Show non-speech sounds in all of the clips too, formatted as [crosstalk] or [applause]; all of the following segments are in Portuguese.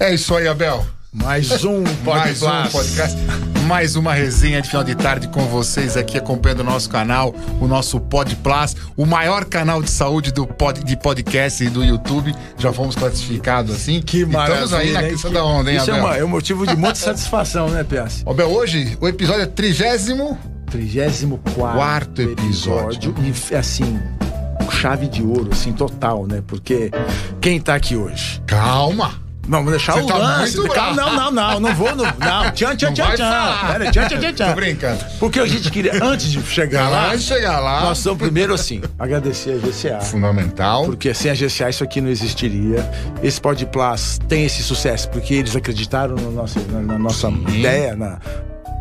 É isso aí, Abel. Mais um [laughs] Mais um podcast. podcast, mais uma resenha de final de tarde com vocês aqui acompanhando o nosso canal, o nosso Pod Plus, o maior canal de saúde do pod, de podcast e do YouTube. Já fomos classificados assim. Que maravilha. Estamos aí na crista da onda, hein, Isso é, Abel? uma- é um motivo de muita satisfação, né, PS? Abel, hoje o episódio é trigésimo. 34 Quarto episódio. E assim, chave de ouro, assim, total, né? Porque quem tá aqui hoje? Calma! Não, vou deixar Você o tá lance. muito bravo. não, não, não, não vou. Não, não. Tchan, tchan, Não tchan, tchan. Pera, tchan, tchan, tchan, tchan. Tô brincando. Porque a gente queria, antes de chegar lá, Antes de chegar lá, nós vamos primeiro, assim, agradecer a GCA. fundamental. Porque sem a GCA isso aqui não existiria. Esse Pod Plus tem esse sucesso porque eles acreditaram no nosso, na, na nossa ideia, na,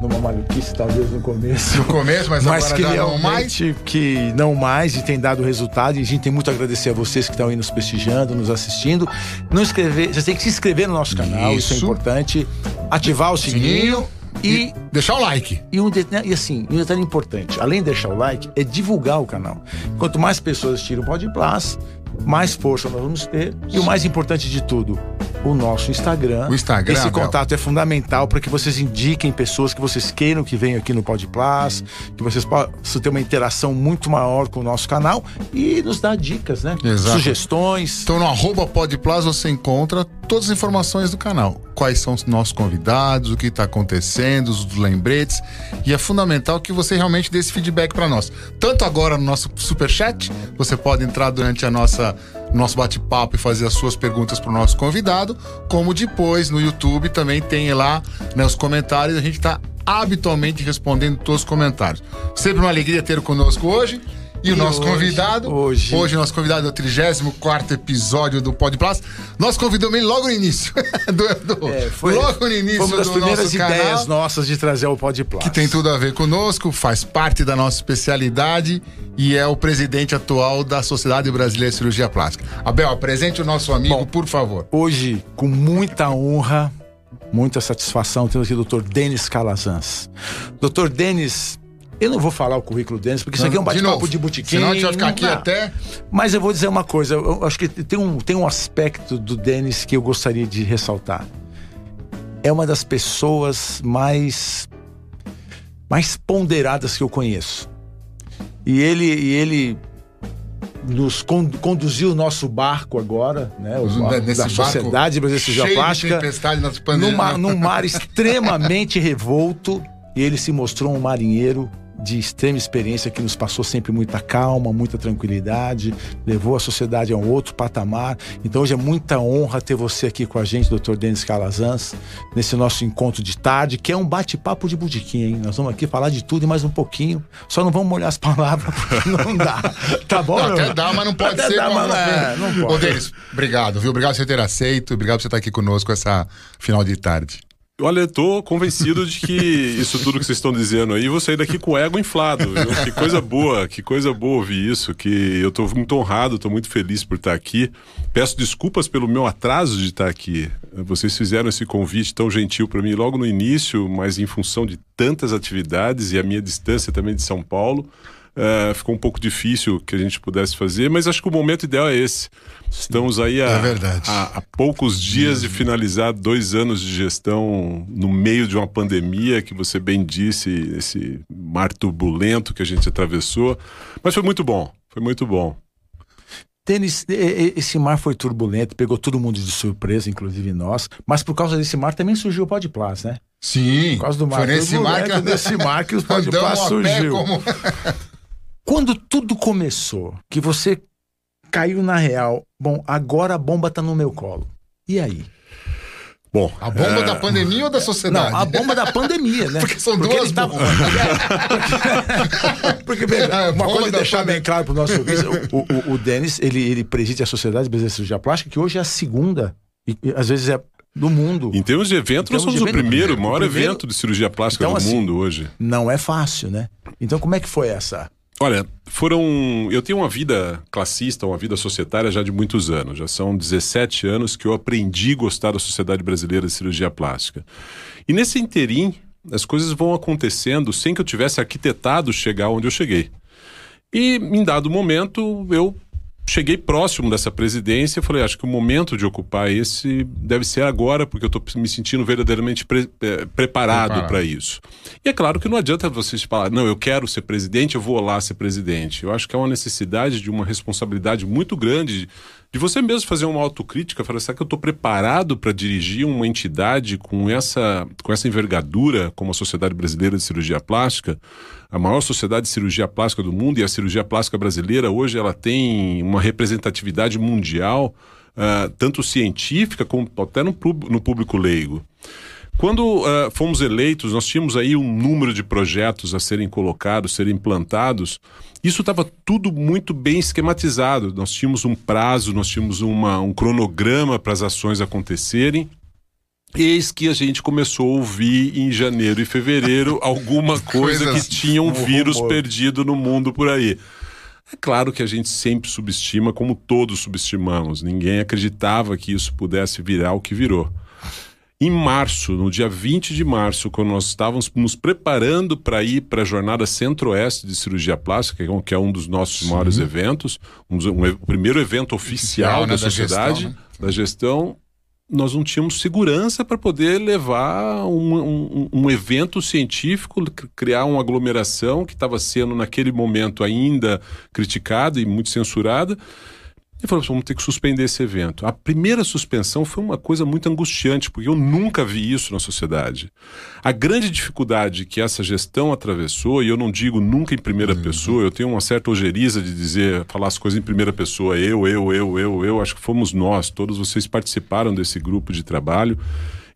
numa maluquice talvez no começo. No começo, mas, Mas que não mais. que não mais e tem dado resultado. E a gente tem muito a agradecer a vocês que estão aí nos prestigiando, nos assistindo. Não inscrever, vocês têm que se inscrever no nosso canal, isso, é Isso. importante. Ativar o sininho, e deixar o like. e, um detalhe, e assim, um detalhe importante, além de deixar o like, é divulgar o canal. Quanto mais pessoas tiram o Pod Plus, mais força nós vamos ter. E o mais importante de tudo, o nosso Instagram. O Instagram, Esse contato é fundamental para que vocês indiquem pessoas que vocês queiram que venham aqui no Pod Plus, que vocês possam ter uma interação muito maior com o nosso canal e nos dar dicas, né? Exato. Sugestões. Então no arroba Podplus você encontra todas as informações do canal. Quais são os nossos convidados, o que está acontecendo, os lembretes. E é fundamental que você realmente dê esse feedback para nós. Tanto agora no nosso superchat, você pode entrar durante a nossa nosso bate-papo e fazer as suas perguntas para o nosso convidado, como depois no YouTube também tem lá né, os comentários. A gente está habitualmente respondendo todos os comentários. Sempre uma alegria ter conosco hoje. E o E nosso hoje- convidado, hoje- hoje o nosso convidado é o 34 episódio do Pod Plus. Nós convidamos ele logo no início. [laughs] do, do- É, foi, logo no início foi uma das do primeiras nosso ideias canal, nossas de trazer o Pod Plus. que tem tudo a ver conosco, faz parte da nossa especialidade e é o presidente atual da Sociedade Brasileira de Cirurgia Plástica. Abel, apresente o nosso amigo, Bom, por favor. Hoje, com muita honra, muita satisfação, temos aqui o Dr. Denis Calazans. Dr. Denis, eu não vou falar o currículo Denis, porque isso aqui é um De bate-papo novo, de botiquim. Senão a gente vai ficar aqui Não, até. Mas eu vou dizer uma coisa, eu acho que tem um, tem um aspecto do Denis que eu gostaria de ressaltar. É uma das pessoas mais mais ponderadas que eu conheço. E ele, e ele nos con- conduziu o nosso barco agora, né? O barco nesse da Sociedade Brasileira de de Plástica numa, num mar extremamente revolto e ele se mostrou um marinheiro de extrema experiência que nos passou sempre muita calma, muita tranquilidade, levou a sociedade a um outro patamar. Então hoje é muita honra ter você aqui com a gente, Dr. Denis Calazans, nesse nosso encontro de tarde, que é um bate-papo de budiquim, hein? Nós vamos aqui falar de tudo e mais um pouquinho. Só não vamos molhar as palavras [laughs] porque não dá. Tá bom? Não, até dá, mas não pode Até ser. dá, mas é, não pode. Ô, Denis, obrigado, viu? Obrigado por você ter aceito, obrigado por você estar aqui conosco essa final de tarde. Olha, eu tô convencido de que isso tudo que vocês estão dizendo aí, vou sair daqui com o ego inflado. viu? Que coisa boa, que coisa boa ouvir isso, que eu tô muito honrado, tô muito feliz por estar aqui. Peço desculpas pelo meu atraso de estar aqui. Vocês fizeram esse convite tão gentil para mim logo no início, mas em função de tantas atividades e a minha distância também de São Paulo, eh, ficou um pouco difícil que a gente pudesse fazer, mas acho que o momento ideal é esse. Estamos aí É a, há poucos dias de finalizar dois anos de gestão no meio de uma pandemia, que você bem disse, esse mar turbulento que a gente atravessou. Mas foi muito bom, foi muito bom. Tênis, esse mar foi turbulento, pegou todo mundo de surpresa, inclusive nós. Mas por causa desse mar também surgiu o Podplas, né? Sim. Por causa do mar Foi nesse mar que nesse mar que o [laughs] Andamos Podplas surgiu. como- [laughs] Quando tudo começou, que você caiu na real, bom, agora a bomba tá no meu colo. E aí? Bom, A bomba é, da pandemia ou da sociedade? Não, a bomba da pandemia, né? Porque são duas ele tá- bombas. [laughs] Porque, bem, É, uma coisa da deixar pandemia. bem claro pro nosso ouvinte, o, o, o Denis, ele, ele preside a Sociedade Brasileira de Cirurgia Plástica, que hoje é a segunda, e, e às vezes é do mundo. em termos de evento, nós termos somos o primeiro, o o maior primeiro- evento de cirurgia plástica Então, do assim, mundo hoje. Não é fácil, né? Então como é que foi essa? Olha, foram. Eu tenho uma vida classista, uma vida societária já de muitos anos. Já são 17 anos que eu aprendi a gostar da Sociedade Brasileira de Cirurgia Plástica. E nesse interim, as coisas vão acontecendo sem que eu tivesse arquitetado chegar onde eu cheguei. E em dado momento, eu cheguei próximo dessa presidência, falei, acho que o momento de ocupar esse deve ser agora, porque eu estou me sentindo verdadeiramente pre é, preparado para isso. E é claro que não adianta vocês falar, não, eu quero ser presidente, eu vou lá ser presidente. Eu acho que é uma necessidade de uma responsabilidade muito grande de você mesmo fazer uma autocrítica, falar, será que eu estou preparado para dirigir uma entidade com essa, com essa envergadura como a Sociedade Brasileira de Cirurgia Plástica, a maior sociedade de cirurgia plástica do mundo, e a cirurgia plástica brasileira hoje ela tem uma representatividade mundial, uh, tanto científica como até no, no público leigo. Quando uh, fomos eleitos, nós tínhamos aí um número de projetos a serem colocados, serem implantados. Isso estava tudo muito bem esquematizado. Nós tínhamos um prazo, nós tínhamos uma, um cronograma para as ações acontecerem. Eis que a gente começou a ouvir em janeiro e fevereiro [laughs] alguma coisa que tinha um vírus perdido no mundo por aí. É claro que a gente sempre subestima, como todos subestimamos. Ninguém acreditava que isso pudesse virar o que virou. Em março, no dia 20 de março, quando nós estávamos nos preparando para ir para a jornada Centro-Oeste de Cirurgia Plástica, que é um dos nossos Sim. maiores eventos, um, um, o primeiro evento oficial, oficial da né, sociedade, da gestão, né? da gestão, nós não tínhamos segurança para poder levar um, um, um, evento científico, criar uma aglomeração que estava sendo, naquele momento, ainda criticada e muito censurada e falou: vamos ter que suspender esse evento. A primeira suspensão foi uma coisa muito angustiante, porque eu nunca vi isso na sociedade. A grande dificuldade que essa gestão atravessou, e eu não digo nunca em primeira uhum. pessoa, eu tenho uma certa ojeriza de dizer, falar as coisas em primeira pessoa, eu, eu, eu, eu, eu, acho que fomos nós, todos vocês participaram desse grupo de trabalho.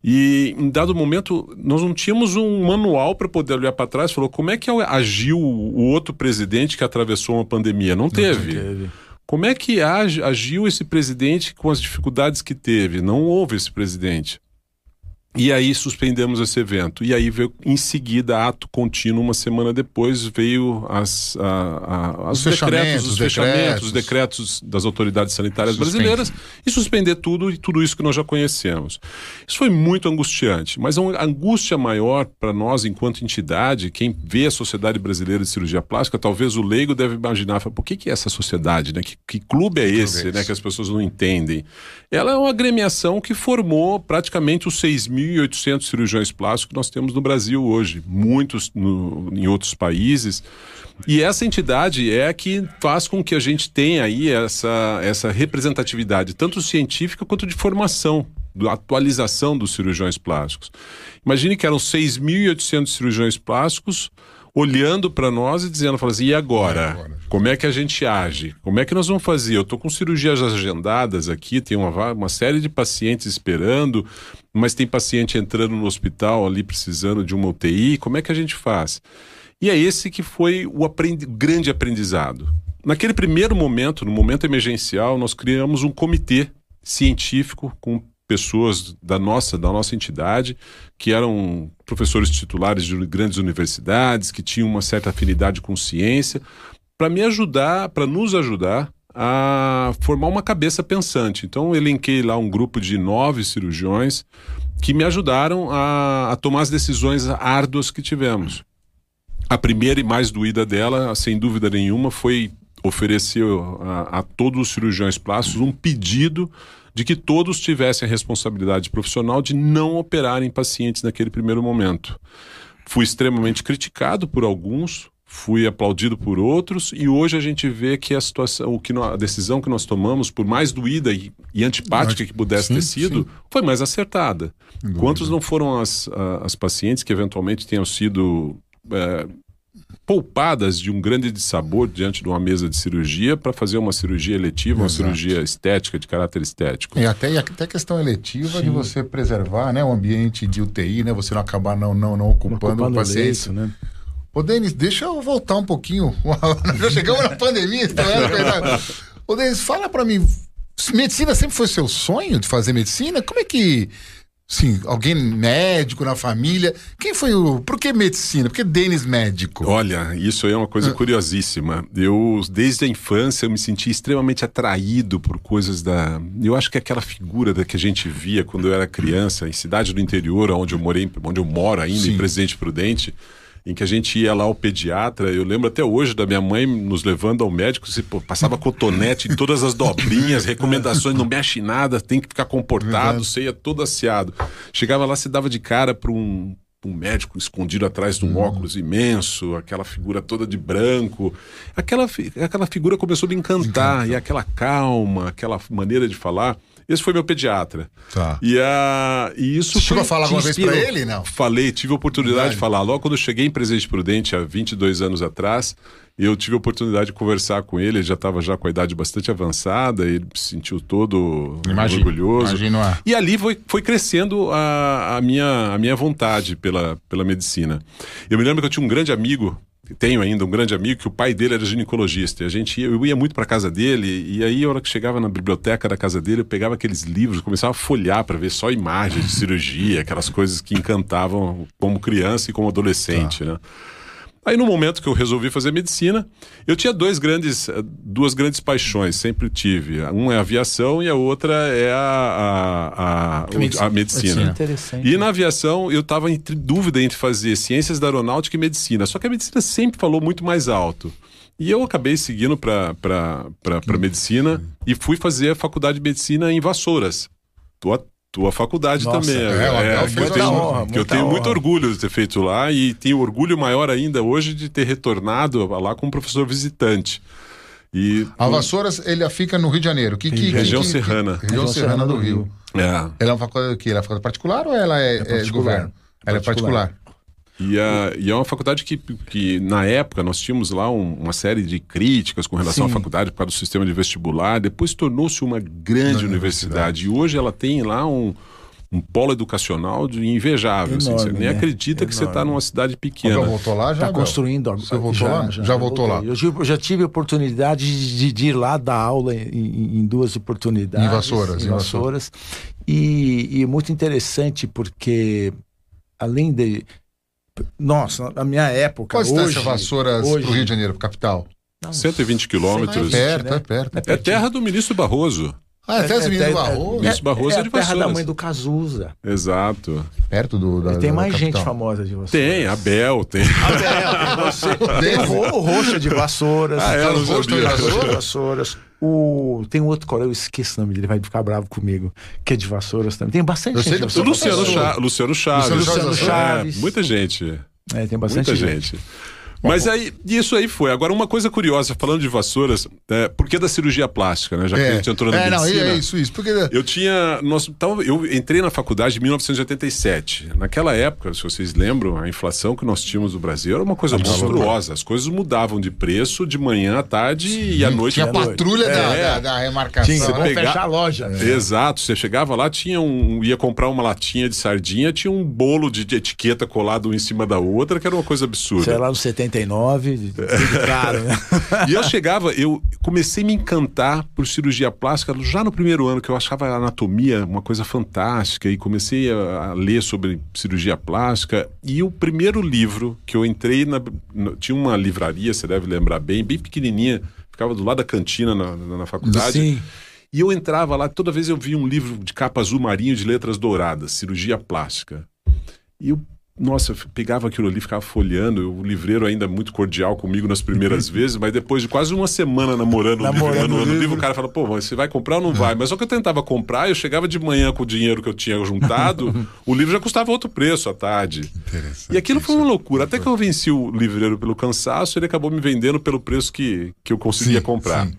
E em dado momento, nós não tínhamos um manual para poder olhar para trás e falou como é que agiu o outro presidente que atravessou uma pandemia. Não teve. Não teve. Como é que agiu esse presidente com as dificuldades que teve? Não houve esse presidente. E aí suspendemos esse evento. E aí veio em seguida, ato contínuo, uma semana depois, veio as, a, a, os, os decretos, os fechamentos, decretos. os decretos das autoridades sanitárias Suspende. brasileiras e suspender tudo e tudo isso que nós já conhecemos. Isso foi muito angustiante, mas a angústia maior para nós, enquanto entidade, quem vê a Sociedade Brasileira de Cirurgia Plástica, talvez o leigo deve imaginar, por que, que é essa sociedade? Né? Que, que clube é esse, né? que as pessoas não entendem? Ela é uma agremiação que formou praticamente os 6 mil 1.800 cirurgiões plásticos que nós temos no Brasil hoje, muitos no, em outros países. E essa entidade é a que faz com que a gente tenha aí essa, essa representatividade, tanto científica quanto de formação, da atualização dos cirurgiões plásticos. Imagine que eram 6.800 cirurgiões plásticos olhando para nós e dizendo, assim, e agora? Como é que a gente age? Como é que nós vamos fazer? Eu estou com cirurgias agendadas aqui, tem uma, uma série de pacientes esperando, mas tem paciente entrando no hospital ali precisando de uma UTI, como é que a gente faz? E é esse que foi o aprendi grande aprendizado. Naquele primeiro momento, no momento emergencial, nós criamos um comitê científico com pessoas da nossa, da nossa entidade, que eram professores titulares de grandes universidades, que tinham uma certa afinidade com ciência, para me ajudar, para nos ajudar a formar uma cabeça pensante. Então, elenquei lá um grupo de nove cirurgiões que me ajudaram a, a tomar as decisões árduas que tivemos. A primeira e mais doída dela, sem dúvida nenhuma, foi oferecer a, a todos os cirurgiões plásticos um pedido de que todos tivessem a responsabilidade profissional de não operarem pacientes naquele primeiro momento. Fui extremamente criticado por alguns, fui aplaudido por outros e hoje a gente vê que a situação, o que a decisão que nós tomamos, por mais doída e, e antipática que pudesse sim, ter sido, sim. foi mais acertada. Quantos não foram as, as pacientes que eventualmente tenham sido é, poupadas de um grande dissabor diante de uma mesa de cirurgia para fazer uma cirurgia eletiva, Exato. uma cirurgia estética, de caráter estético. E até, e até questão eletiva Sim. de você preservar né, o ambiente de UTI, né? Você não acabar não, não, não ocupando, o paciente. Leito, né? Ô, Denis, deixa eu voltar um pouquinho. [laughs] Já chegamos na pandemia, então é Ô, Denis, fala para mim, medicina sempre foi seu sonho de fazer medicina? Como é que Sim, alguém médico na família. Quem foi o. Por que medicina? Por que Denis médico? Olha, isso aí é uma coisa ah. curiosíssima. Eu, desde a infância, eu me senti extremamente atraído por coisas da. Eu acho que aquela figura da que a gente via quando eu era criança, em cidade do interior, onde eu morei, onde eu moro ainda, Sim. em Presidente Prudente em que a gente ia lá ao pediatra. Eu lembro até hoje da minha mãe nos levando ao médico, se passava cotonete em todas as dobrinhas, recomendações, não mexe nada, tem que ficar comportado, você ia todo asseado. Chegava lá, se dava de cara para um, um médico escondido atrás de um óculos imenso, aquela figura toda de branco. Aquela, aquela figura começou a me encantar, e aquela calma, aquela maneira de falar. Esse foi meu pediatra. Tá. E, a, e isso Você chegou foi- a falar alguma vez pra ele, não? Falei, tive a oportunidade Verdade. de falar. Logo quando eu cheguei em Presidente Prudente, há 22 anos atrás, eu tive a oportunidade de conversar com ele. Ele já estava já com a idade bastante avançada, ele se sentiu todo Imagino, orgulhoso. imagino a- E ali foi, foi crescendo a, a, minha, a minha vontade pela, pela medicina. Eu me lembro que eu tinha um grande amigo, tenho ainda um grande amigo, que o pai dele era ginecologista. E a gente ia, eu ia muito para casa dele, e aí, a hora que chegava na biblioteca da casa dele, eu pegava aqueles livros, começava a folhear para ver só imagens de cirurgia, aquelas coisas que encantavam como criança e como adolescente, né? Aí no momento que eu resolvi fazer medicina, eu tinha dois grandes, eh, duas grandes paixões, sempre tive. Um é a aviação e a outra é a, a, a, a medicina. Interessante. E na aviação eu estava entre dúvida entre fazer ciências da aeronáutica e medicina. Só que a medicina sempre falou muito mais alto. E eu acabei seguindo para medicina e fui fazer a faculdade de medicina em Vassouras. Tua, tua faculdade Nossa, também. é, o Abel que eu tenho, honra, que eu tenho muito orgulho de ter feito lá e tenho orgulho maior ainda hoje de ter retornado lá como professor visitante. E A Vassouras, ele fica no Rio de Janeiro. Que, que, Região que- que- serrana. região serrana do Rio. é, Ela é uma faculdade que Ela é faculdade particular ou ela é, é de particular. governo? Ela é Particular. E, a- e é uma faculdade que, que, na época, nós tínhamos lá um- uma série de críticas com relação Sim. à faculdade causa do sistema de vestibular. Depois tornou-se uma grande universidade. E hoje ela tem lá um, um polo educacional de invejável. assim. Enorme, você nem né? acredita que você está Enorme. numa cidade pequena. voltou lá já? Está Abel? construindo. Você voltou lá? Já voltou lá. Eu, tive- eu já tive a oportunidade de, de ir lá dar aula em, em- duas oportunidades. Em Vassouras, Em em Vassouras. E, e muito interessante porque, além de. Nossa, na minha época. Qual a distância hoje, Vassouras hoje, pro Rio de Janeiro, capital? não, 120 É quilômetros. perto, né? é perto. É terra do ministro Barroso. Ah, até as meninas do Barroso. Ministro Barroso é, é de a terra da mãe do Cazuza. Exato. Perto do, da, E tem da mais gente famosa de Vassouras. Tem, Abel, tem. Tem o Ro- o Roxa de Vassouras. Ah, é, Tem o. Roxa de Vassouras. O... Tem um outro colega, eu esqueço o nome dele, vai ficar bravo comigo, que é de Vassouras também. Tem bastante Eu sei gente. de Vassouras. Luciano, Cha- Luciano Chaves. Luciano Chaves. É, muita gente. É, tem bastante Muita gente. gente. Mas aí, isso aí foi. Agora, uma coisa curiosa, falando de vassouras, é, por que da cirurgia plástica, né? Já que a gente entrou na é, não, medicina. é isso, isso. Porque Eu tinha. Nós, tava- eu entrei na faculdade em 1987. Naquela época, se vocês lembram, a inflação que nós tínhamos no Brasil era uma coisa monstruosa. As coisas mudavam de preço de manhã à tarde e à noite. tinha à noite. patrulha da, É. da, da remarcação. Tinha, Você vamos pegar- fechar a loja. né? Exato, você chegava lá, tinha um. ia comprar uma latinha de sardinha, tinha um bolo de, de etiqueta colado um em cima da outra, que era uma coisa absurda. Sei lá, no 79, tudo caro, né? [laughs] E eu chegava, eu comecei a me encantar por cirurgia plástica já no primeiro ano, que eu achava a anatomia uma coisa fantástica, e comecei a, ler sobre cirurgia plástica. E o primeiro livro que eu entrei na. na- tinha uma livraria, você deve lembrar bem, bem pequenininha, ficava do lado da cantina na, na, na faculdade. Sim. E eu entrava lá, toda vez eu via um livro de capa azul marinho de letras douradas, cirurgia plástica. E eu, nossa, eu pegava aquilo ali, ficava folheando. O livreiro ainda muito cordial comigo nas primeiras [laughs] vezes, mas depois de quase uma semana namorando, o livro, Namorando namorando o livro, livro. o cara fala, pô, você vai comprar ou não vai? Mas só que eu tentava comprar, eu chegava de manhã com o dinheiro que eu tinha juntado, [laughs] o livro já custava outro preço à tarde. E aquilo foi uma loucura. Até que eu venci o livreiro pelo cansaço, ele acabou me vendendo pelo preço que, que eu conseguia Sim, comprar. sim.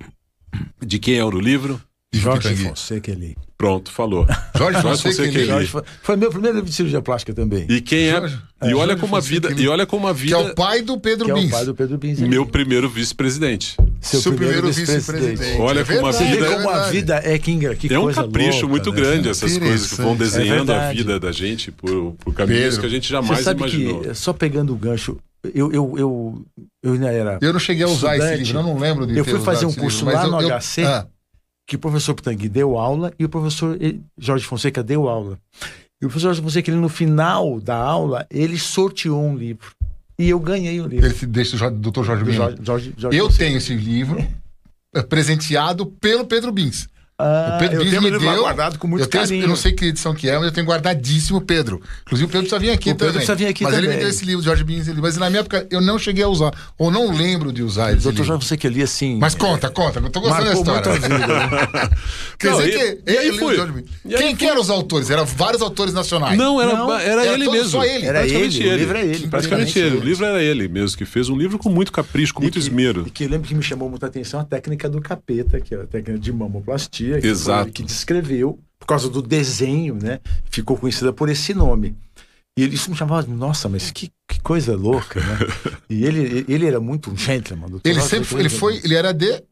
De quem era o livro? Jorge. Fonseca ali. Pronto, falou. [laughs] Jorge Fonseca, Jorge Fon- Foi meu primeiro livro de cirurgia plástica também. E quem é? Jorge- e é, olha Jorge como a vida. E olha como a Que vida. é o pai do Pedro que é o Bins. pai do Pedro Binz. Meu primeiro vice-presidente. Seu, primeiro, vice-presidente. Olha É como a verdade, vê vida- é como a verdade. vida é que, que É um capricho louca, muito né? grande essas coisas que vão Interessante. desenhando É a vida da gente por, por caminhos Pedro, que a gente jamais imaginou. que, só pegando o gancho, eu, eu, eu, eu ainda era. Eu não cheguei a usar esse Estudante. livro, eu não lembro de Eu fui fazer um esse curso livro, lá eu- no eu- HC. Ah, que o professor Pitangui deu aula e o professor eh, Jorge Fonseca deu aula. E o professor Jorge Fonseca, ele, no final da aula, ele sorteou um livro. E eu ganhei o livro. ele se deixa o Jo- Dr. Jorge. Jorge, Jorge, Jorge Eu Fonseca. tenho esse livro eh, presenteado pelo Pedro Bins. Ah, o Pedro eu tenho me ele deu. guardado com muito eu, tenho, carinho. eu não sei que edição que é, mas eu tenho guardadíssimo o Pedro. Inclusive o Pedro precisa vir aqui O Pedro também. precisa vir aqui mas ele também. me deu esse livro, Jorge Bins, mas na minha época eu não cheguei a usar. Ou não lembro de usar esse Doutor livro. Jorge, você que ali assim. Mas conta, conta, eu tô gostando da Marcou muito a história. vida. né? [laughs] Quer Não, dizer e- que e aí ele. Jorge. E aí Quem, quem fui. eram os autores? Eram vários autores nacionais. Não, era, Não, era, era ele todo- mesmo. só ele. Era Praticamente ele, o livro é ele. Praticamente ele. O livro era ele mesmo que fez. Um livro com muito capricho, com muito que- esmero. E que eu lembro que me chamou muita atenção a técnica do capeta, que é a técnica de mamoplastia. Que Exato. foi que descreveu, por causa do desenho, né? Ficou conhecida por esse nome. E ele, isso me chamava, nossa, mas que, que coisa louca, né? E ele, ele era muito um gentleman. doutor Ele sempre foi, ele foi, ele era de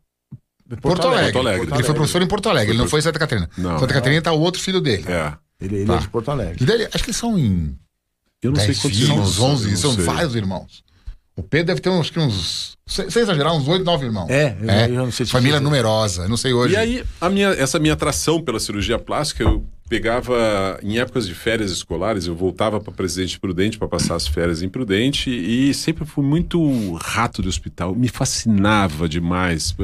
Porto, Alegre. Porto Alegre. Ele foi professor em Porto Alegre, ele não foi em Santa Catarina. Não. Santa Catarina tá o outro filho dele. É. Ele, ele Tá. é de Porto Alegre. E dele, acho que são em Eu não 10 sei quantos filhos, irmãos uns são, 11, eu não são vários irmãos. O Pedro deve ter uns, uns sem, sem exagerar, uns 8, 9 irmãos. É, eu- eu não sei Família dizer. numerosa, não sei hoje. E aí, a minha, essa minha atração pela cirurgia plástica, eu pegava em épocas de férias escolares, eu voltava para Presidente Prudente para passar as férias em Prudente e sempre fui muito rato de hospital, me fascinava demais.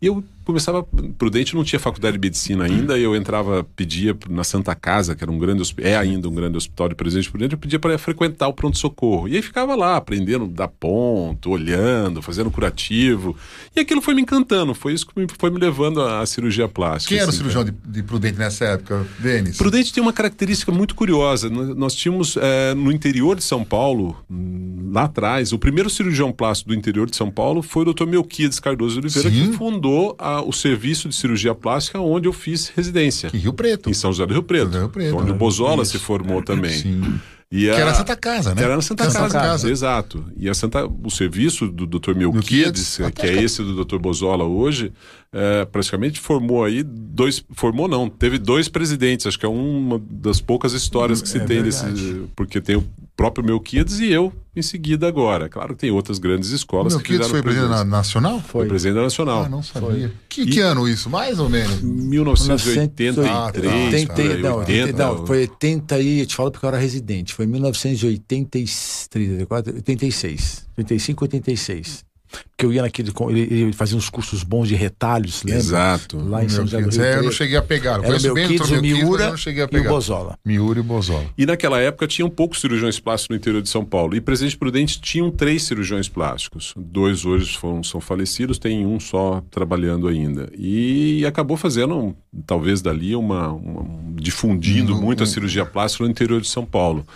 E eu começava Prudente não tinha faculdade de medicina ainda, e eu entrava, pedia na Santa Casa, que era um grande é ainda um grande hospital de Presidente Prudente, eu pedia para frequentar o pronto socorro. E aí ficava lá aprendendo a dar ponto, olhando, fazendo curativo. E aquilo foi me encantando, foi isso que me, foi me levando à, cirurgia plástica. Quem era o assim, cirurgião de, de Prudente nessa época, Denis? Prudente tem uma característica muito curiosa. Nós tínhamos eh, no interior de São Paulo, hum, lá atrás, o primeiro cirurgião plástico do interior de São Paulo foi o Dr. Melquiades Cardoso de Oliveira, Sim. que fundou a- o serviço de cirurgia plástica onde eu fiz residência. Em Rio Preto. Em São José do Rio Preto. São José do Rio Preto, onde né? o Bozola Isso. se formou também. Sim. E Que a- era a Santa Casa, né? que era na Santa, Santa Casa. Casa. Exato. E a Santa, o serviço do Dr. Melquiades, que é que- esse do Dr. Bozola hoje, é, praticamente formou aí dois. Formou não, teve dois presidentes. Acho que é uma das poucas histórias que se É tem verdade. desse. Porque tem o próprio Melquiades e eu em seguida agora. Claro que tem outras grandes escolas que Melquiades fizeram foi presidente na- nacional? Foi presidente da Nacional. Ah, não sabia. Que, que ano isso? Mais ou menos? 1983, Ah, tá. 80, por aí, não, 80, não, foi 80 e eu te falo porque eu era residente. Foi 1983, 84, 86, 85, 86. Porque eu ia naquele. com- Ele, ele fazia uns cursos bons de retalhos, lembra? Exato. Lá em São José do. Rio É, eu não cheguei a pegar. Eu Era o conheço bem o Miura não cheguei a e o pegar. Bozola. Miura e Bozola. E naquela época tinham poucos cirurgiões plásticos no interior de São Paulo. E Presidente Prudente tinham três cirurgiões plásticos. Dois hoje foram, são falecidos, tem um só trabalhando ainda. E acabou fazendo, talvez dali, uma, uma- difundindo Um- muito a cirurgia plástica no interior de São Paulo.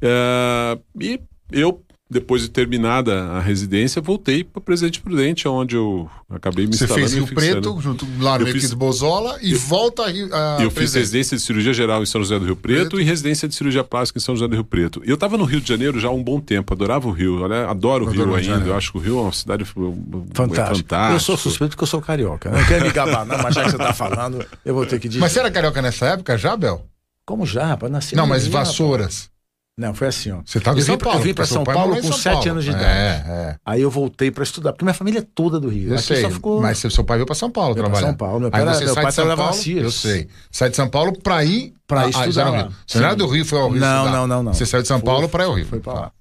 É, e eu, depois de terminada a residência, voltei para Presidente Prudente, onde eu acabei me Você instalando fez e Rio. Preto, junto lá no Eu Melquiades fiz- Bozola e volta a Rio. a Eu fiz presidente. residência de cirurgia geral em São José do Rio Preto, Preto. e residência de cirurgia plástica em São José do Rio Preto. E eu estava no Rio de Janeiro já há um bom tempo, adorava o Rio, olha, adoro o Rio ainda. Eu acho que o Rio é uma cidade Fantástico. fantástica. Eu sou suspeito porque eu sou carioca. Não quero me gabar, não, mas já que você tá falando, eu vou ter que dizer. Mas você era carioca nessa época já, Bel? Como já, rapaz? Nasci Não, mas Rio, rapaz. Não, foi assim, ó. Você estava Eu em São Paulo. eu vim pra porque São Paulo com São sete Paulo. anos de idade. É, é. Aí eu voltei pra estudar, porque minha família é toda do Rio. Eu Aqui sei, ficou. mas seu pai veio para São Paulo trabalhar. São Paulo, meu pai era- meu pai trabalhava Paulo, eu sei. Sai de São Paulo para ir Pra ah, estudar lá. Você não era do Rio, foi ao Rio Não, não, não, não. Você saiu de São Paulo para ir ao Rio. Foi pra lá.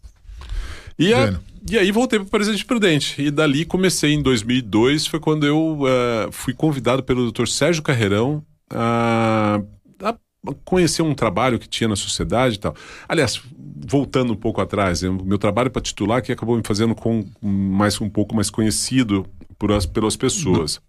E, a- e aí voltei para Presidente Prudente. E dali comecei em 2002, foi quando eu eh, fui convidado pelo Dr. Sérgio Carreirão a, a conhecer um trabalho que tinha na sociedade e tal. Aliás, voltando um pouco atrás, meu trabalho para titular que acabou me fazendo com mais um pouco mais conhecido por as, pelas pessoas.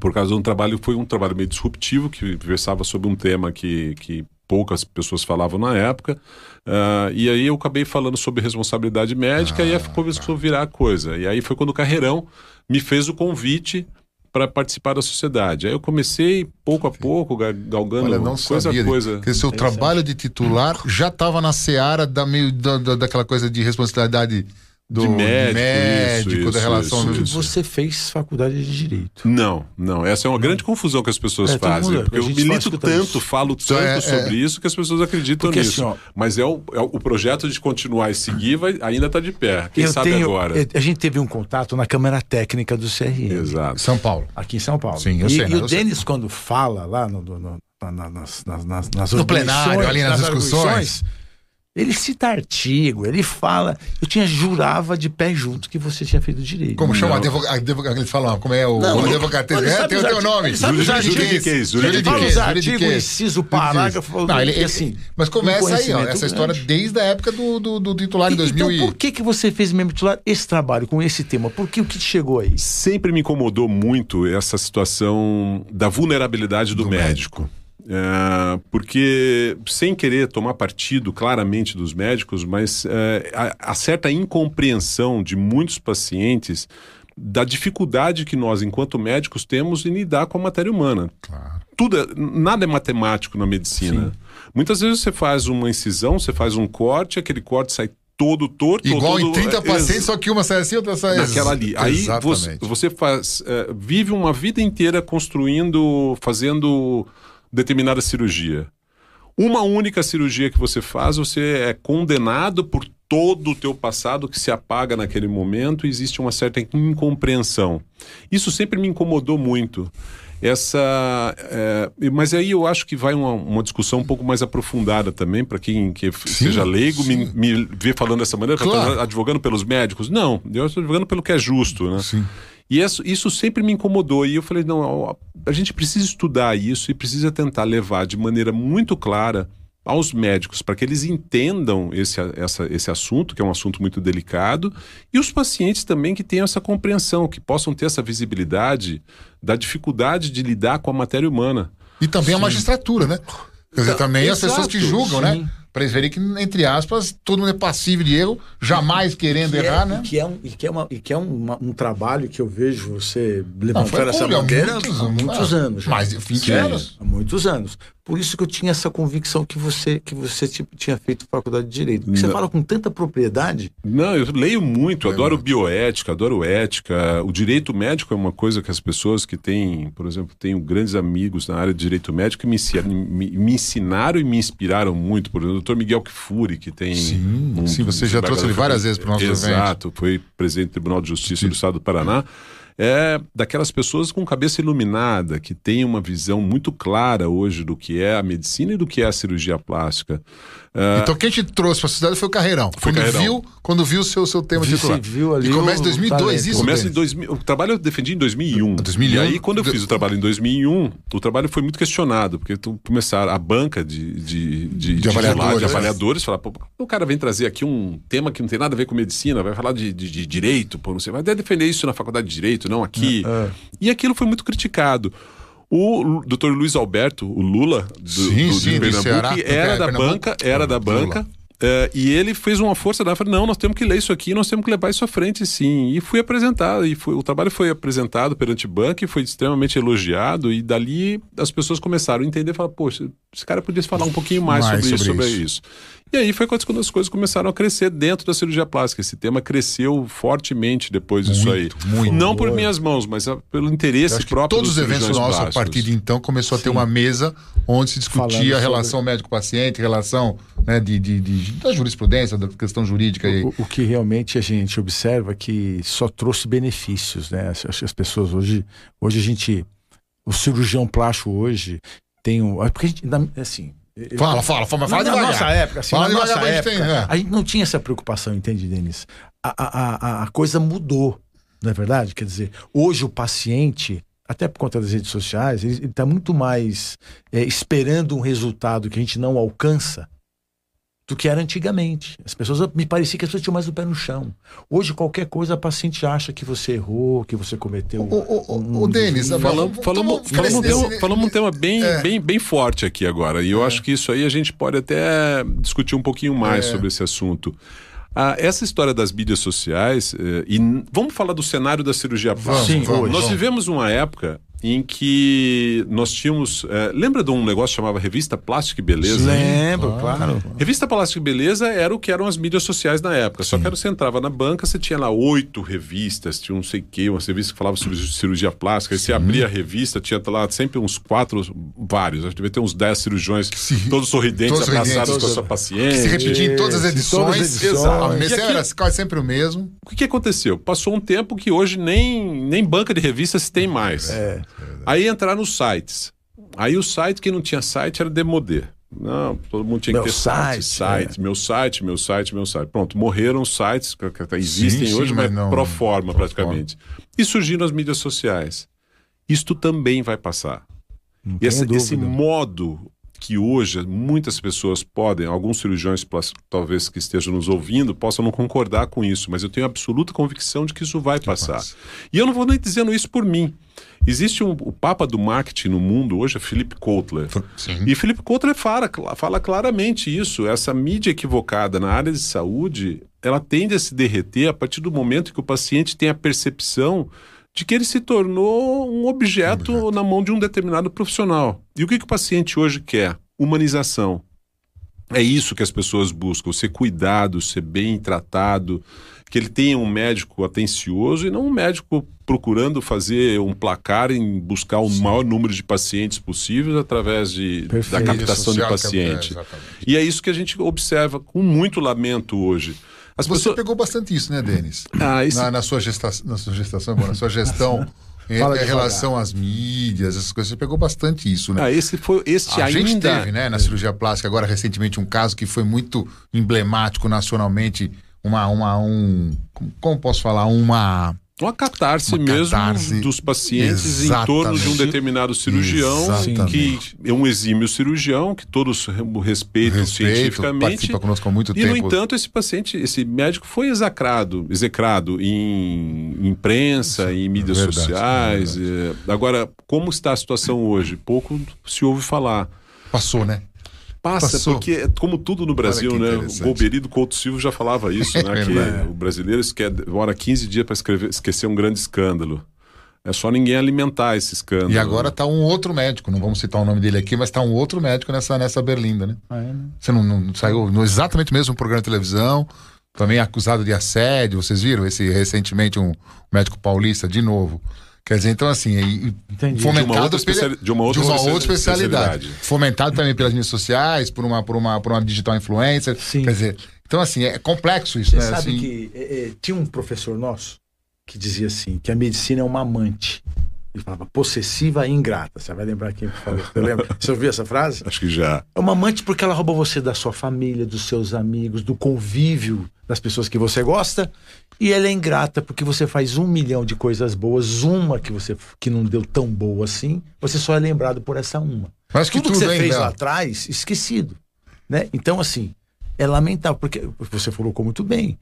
Por causa de um trabalho, foi um trabalho meio disruptivo, que versava sobre um tema que, que poucas pessoas falavam na época. Ah, e aí eu acabei falando sobre responsabilidade médica e aí começou a virar a coisa. E aí foi quando o Carreirão me fez o convite para participar da sociedade. Aí eu comecei pouco a pouco, ga- galgando Olha, não coisa sabia. a coisa. Porque seu trabalho de titular já estava na seara da meio, da, da- daquela coisa de responsabilidade do De médico, médico, isso, da isso, relação. isso, do- Porque você fez faculdade de direito. Não, não. Essa é uma grande confusão que as pessoas É, fazem. mundo- porque a eu milito tanto, isso. falo Só tanto é- sobre isso que as pessoas acreditam Porque nisso. assim, ó- Mas é o, é o- projeto de continuar e seguir vai, ainda está de pé. Quem sabe tenho- agora? eu- A gente teve um contato na Câmara Técnica do CRM. Exato. São Paulo. Aqui em São Paulo. Sim, eu e, sei, E né? o sei. Denis, quando fala lá no, no- no- na- na- nas, nas, nas, nas No plenário, ali nas discussões. Ele cita artigo, ele fala. Eu tinha jurava de pé junto que você tinha feito direito. Como chama? Eles falam, como é o advogado? É, tem o teu nome. Juridiquês. Ele fala os artigos, inciso, parágrafo. Não, ele, assim, mas começa aí, ó, essa história desde a época do, do, do titular em 2000 Então, por que, que você fez mesmo titular esse trabalho com esse tema? Por que o que chegou aí? Sempre me incomodou muito essa situação da vulnerabilidade do, do médico. médico. É, porque, sem querer tomar partido claramente dos médicos, mas é, há, há certa incompreensão de muitos pacientes da dificuldade que nós, enquanto médicos, temos em lidar com a matéria humana. Claro. Tudo é, nada é matemático na medicina. Sim. Muitas vezes você faz uma incisão, você faz um corte, aquele corte sai todo torto. Igual todo, em 30 pacientes, só que uma sai assim, outra sai Naquela ali. Aí você, você, faz, é, vive uma vida inteira construindo, fazendo determinada cirurgia. Uma única cirurgia que você faz, você é condenado por todo o teu passado que se apaga naquele momento e existe uma certa incompreensão. Isso sempre me incomodou muito. Essa, é, mas aí eu acho que vai uma, uma, discussão um pouco mais aprofundada também para quem que sim, seja leigo me, me vê falando dessa maneira, claro. advogando pelos médicos. Não, eu estou advogando pelo que é justo, né? Sim. E isso, isso sempre me incomodou. E eu falei: não, a gente precisa estudar isso e precisa tentar levar de maneira muito clara aos médicos para que eles entendam esse, essa, esse assunto, que é um assunto muito delicado, e os pacientes também que tenham essa compreensão, que possam ter essa visibilidade da dificuldade de lidar com a matéria humana. E também Sim. a magistratura, né? Quer dizer, também Exato. as pessoas que julgam, né? Sim. né? Para eles verem que, entre aspas, todo mundo é passível de erro, jamais querendo é, errar, né? E que é, um, e que é, uma, e que é uma, um trabalho que eu vejo você levantar essa bandeira há muitos, há muitos anos. Já. Mais de 20 anos. Há muitos anos. Por isso que eu tinha essa convicção que você que você tipo, tinha feito faculdade de direito. Porque você fala com tanta propriedade. Não, eu leio muito, adoro bioética, adoro ética. O direito médico é uma coisa que as pessoas que têm, por exemplo, tenho grandes amigos na área de direito médico que me, me, me ensinaram e me inspiraram muito. Por exemplo, o doutor Miguel Kfouri, que tem. Sim, um, sim você já trouxe ele várias vezes para o nosso Exato, evento. Exato, foi presidente do Tribunal de Justiça sim. do Estado do Paraná é daquelas pessoas com cabeça iluminada, que tem uma visão muito clara hoje do que é a medicina e do que é a cirurgia plástica. Uh, então quem te trouxe para a cidade foi o Carreirão. Foi quando Carreirão. viu, quando viu o seu, seu tema de titular. Viu ali e começa em 2002 isso? Começa em 2000. O trabalho eu defendi em 2001. 2001. E aí quando eu fiz o trabalho em 2001, o trabalho foi muito questionado, porque tu começaram a banca de de, de, de avaliadores, de avaliadores falar, o cara vem trazer aqui um tema que não tem nada a ver com medicina, vai falar de, de, de direito, pô, não sei, vai defender isso na faculdade de direito, não aqui. É, é. E aquilo foi muito criticado. O doutor Luiz Alberto, o Lula, do, sim, do, sim, Pernambuco, Ceará, era, da banca, era da banca, Uh, e ele fez uma força da falei, não, nós temos que ler isso aqui, nós temos que levar isso à frente, sim. E fui apresentado, e foi, o trabalho foi apresentado perante banco e foi extremamente elogiado, e dali as pessoas começaram a entender e falar, poxa, esse cara podia falar um pouquinho mais, mais sobre, sobre, isso, sobre isso. E aí foi quando as coisas começaram a crescer dentro da cirurgia plástica. Esse tema cresceu fortemente depois disso aí. Muito, Não por minhas mãos, mas pelo interesse próprio Todos os eventos nossos, a partir de então, começou a ter Sim. uma mesa onde se discutia Falando a relação sobre... médico-paciente, relação né, de, de, de, da jurisprudência, da questão jurídica. O, o, que realmente a gente observa é que só trouxe benefícios, né? As, as pessoas hoje, hoje a gente, o cirurgião plástico hoje tem um, é porque a gente, assim, Fala, fala, fala, fala na, na nossa época, assim, fala na nossa época, a gente, tem, é. a gente não tinha essa preocupação, entende, Denis? A, a, a, a coisa mudou, não é verdade? Quer dizer, hoje o paciente, até por conta das redes sociais, ele está muito mais é, esperando um resultado que a gente não alcança do que era antigamente. As pessoas me parecia que as pessoas tinham mais o pé no chão. Hoje qualquer coisa a paciente acha que você errou, que você cometeu. O, o, um, o Denis, falamos, falamos, falamos, um tema, falamos um tema bem, é. bem, bem forte aqui agora. E eu é. acho que isso aí a gente pode até discutir um pouquinho mais é. sobre esse assunto. Ah, essa história das mídias sociais, eh, e vamos falar do cenário da cirurgia plástica. Sim, vamos, Nós vivemos uma época em que nós tínhamos. É, lembra de um negócio que chamava Revista Plástica e Beleza? Lembro, claro. claro. Revista Plástica e Beleza era o que eram as mídias sociais na época. Sim. Só que você entrava na banca, você tinha lá oito revistas, tinha não sei o quê, umas revistas que falavam sobre cirurgia plástica. Aí você abria a revista, tinha lá sempre uns quatro, vários, acho que devia ter uns dez cirurgiões, Sim. todos sorridentes, todos abraçados sorridentes, com a sua paciente. Que se repetia em todas as edições. Todas as edições. Exato. A era quase sempre o mesmo. O que, que aconteceu? Passou um tempo que hoje nem, nem banca de revistas se tem mais. É. Aí entrar nos sites. Aí o site que não tinha site era Demodê. Não, todo mundo tinha Meu que ter site, site, site, meu site, meu site, meu site. Pronto, morreram os sites que que existem Sim, hoje, sim, mas mas não- pro forma praticamente. E surgiram as mídias sociais. Isto também vai passar. Não E tenho esse, modo que hoje muitas pessoas podem, alguns cirurgiões talvez que estejam nos ouvindo, possam não concordar com isso, mas eu tenho absoluta convicção de que isso vai passar. passa. E eu não vou nem dizendo isso por mim. Existe um, o papa do marketing no mundo hoje é Philip Kotler. Sim. E Philip Kotler fala, fala claramente isso. Essa mídia equivocada na área de saúde, ela tende a se derreter a partir do momento que o paciente tem a percepção de que ele se tornou um objeto, na mão de um determinado profissional. E o que, que o paciente hoje quer? Humanização. É isso que as pessoas buscam, ser cuidado, ser bem tratado, que ele tenha um médico atencioso e não um médico procurando fazer um placar em buscar o maior número de pacientes possíveis através de, da captação de paciente. é, exatamente. E é isso que a gente observa com muito lamento hoje. As Você pessoas... pegou bastante isso, né, Denis? Ah, esse- na, na sua gestação, na sua gestação, bom, na sua gestão [laughs] em, Fala em devagar. relação às mídias, essas coisas, você pegou bastante isso, né? Ah, esse foi este A ainda. gente teve, né, na cirurgia plástica, agora recentemente, um caso que foi muito emblemático nacionalmente, uma, uma, um, como posso falar, uma... Uma catarse Uma mesmo catarse. dos pacientes em torno de um determinado cirurgião, Exatamente. que é um exímio cirurgião, que todos re- respeitam Respeito, cientificamente. conosco há muito E, tempo. no entanto, esse paciente, esse médico foi execrado, execrado em imprensa, em mídias verdade, sociais. eh, Agora, como está a situação hoje? Pouco se ouve falar. Passou, né? Passa, Passou. porque é como tudo no Brasil, né? O interessante. Golbery do Couto Silva já falava isso, [laughs] né? É que o brasileiro esque- demora 15 dias para esquecer um grande escândalo. É só ninguém alimentar esse escândalo. E agora tá um outro médico, não vamos citar o nome dele aqui, mas tá um outro médico nessa, nessa berlinda, né? Ah, é, né? Você não, não saiu no exatamente o mesmo programa de televisão, também acusado de assédio, vocês viram esse recentemente um médico paulista de novo. Quer dizer, então assim, e- Entendi. fomentado De uma outra pela- especiali- de uma outra especia- especialidade. especialidade. Fomentado também pelas mídias sociais, por uma, por uma, por uma digital influencer. Sim. Quer dizer, então assim, é complexo isso, Você né? sabe Assim, que é, é, tinha um professor nosso que dizia assim, que a medicina é uma amante. Ele falava possessiva e ingrata. Você vai lembrar quem falou? Você lembra? Você ouviu essa frase? Acho que já. É uma amante porque ela rouba você da sua família, dos seus amigos, do convívio das pessoas que você gosta. E ela é ingrata porque você faz um milhão de coisas boas, uma que você que não deu tão boa assim, você só é lembrado por essa uma. Mas que tudo, que tudo, você hein, fez lá atrás, esquecido. Né? Então, assim, é lamentável, porque você colocou muito bem.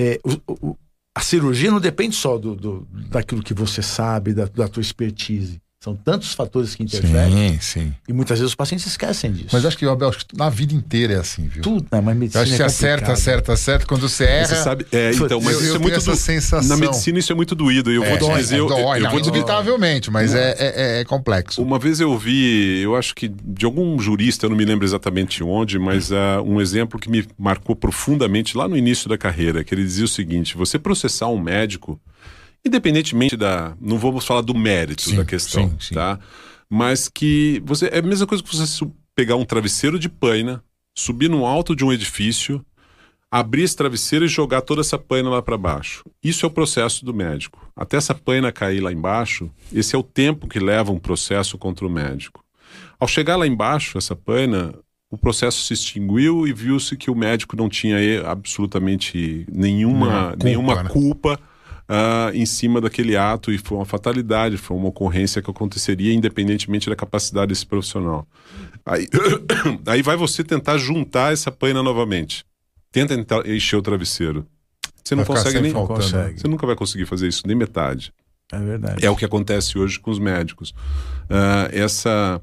É, o- o- a cirurgia não depende só do, do- daquilo que você sabe, da, da tua expertise. São tantos fatores que interferem Sim, sim. e muitas vezes os pacientes esquecem disso. Mas acho que, Abel, acho que na vida inteira é assim, viu? tudo, né? mas Eu medicina acho que você é acerta, acerta, acerta. Quando você erra. Você sabe, é, então, mas eu- isso eu é muito tenho essa do- sensação. Na medicina isso é muito doído. Eu vou te dói, dizer, eu, dói, eu não, vou te indubitavelmente, mas é, é, é complexo. Uma vez eu vi, eu acho que de algum jurista, eu não me lembro exatamente onde, mas ah, um exemplo que me marcou profundamente lá no início da carreira, que ele dizia o seguinte: você processar um médico, independentemente da. Não vamos falar do mérito Sim, da questão, sim, sim. tá? Mas que você. É a mesma coisa que você pegar um travesseiro de paina, subir no alto de um edifício, abrir esse travesseiro e jogar toda essa paina lá para baixo. Isso é o processo do médico. Até essa paina cair lá embaixo, esse é o tempo que leva um processo contra o médico. Ao chegar lá embaixo, essa paina, o processo se extinguiu e viu-se que o médico não tinha absolutamente nenhuma, Nenhuma culpa, nenhuma né? culpa ah, em cima daquele ato e foi uma fatalidade, foi uma ocorrência que aconteceria independentemente da capacidade desse profissional. Aí, [coughs] aí vai você tentar juntar essa paina novamente. Tenta entrar- encher o travesseiro. Você não consegue nem. faltando. consegue. Você nunca vai conseguir fazer isso, nem metade. É verdade. É o que acontece hoje com os médicos. Ah, essa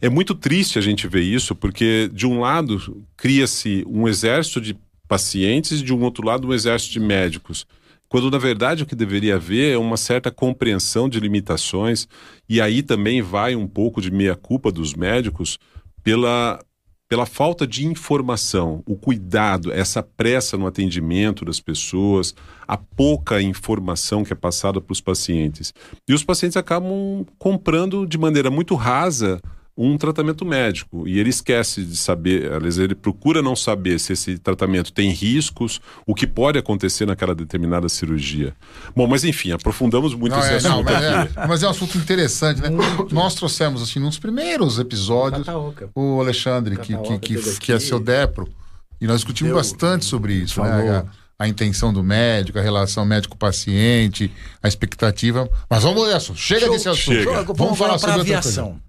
é muito triste a gente ver isso, porque de um lado cria-se um exército de pacientes e de um outro lado um exército de médicos. Quando na verdade o que deveria haver é uma certa compreensão de limitações e aí também vai um pouco de meia culpa dos médicos pela pela falta de informação, o cuidado, essa pressa no atendimento das pessoas, a pouca informação que é passada para os pacientes. E os pacientes acabam comprando de maneira muito rasa um tratamento médico e ele esquece de saber, aliás, ele procura não saber se esse tratamento tem riscos, o que pode acontecer naquela determinada cirurgia. Bom, mas enfim, aprofundamos muito Não, esse é, não, assunto mas, aqui. é, mas é um assunto interessante, né? Nós trouxemos, assim, nos primeiros episódios, Cataoca. o Alexandre, que, que, que, que é seu Depro, e nós discutimos Deu- bastante sobre isso, falou. né? A, a intenção do médico, a relação médico-paciente, a expectativa. Mas vamos nessa, chega Show. desse assunto. Chega. Vamos, Vamos falar sobre a outra aviação.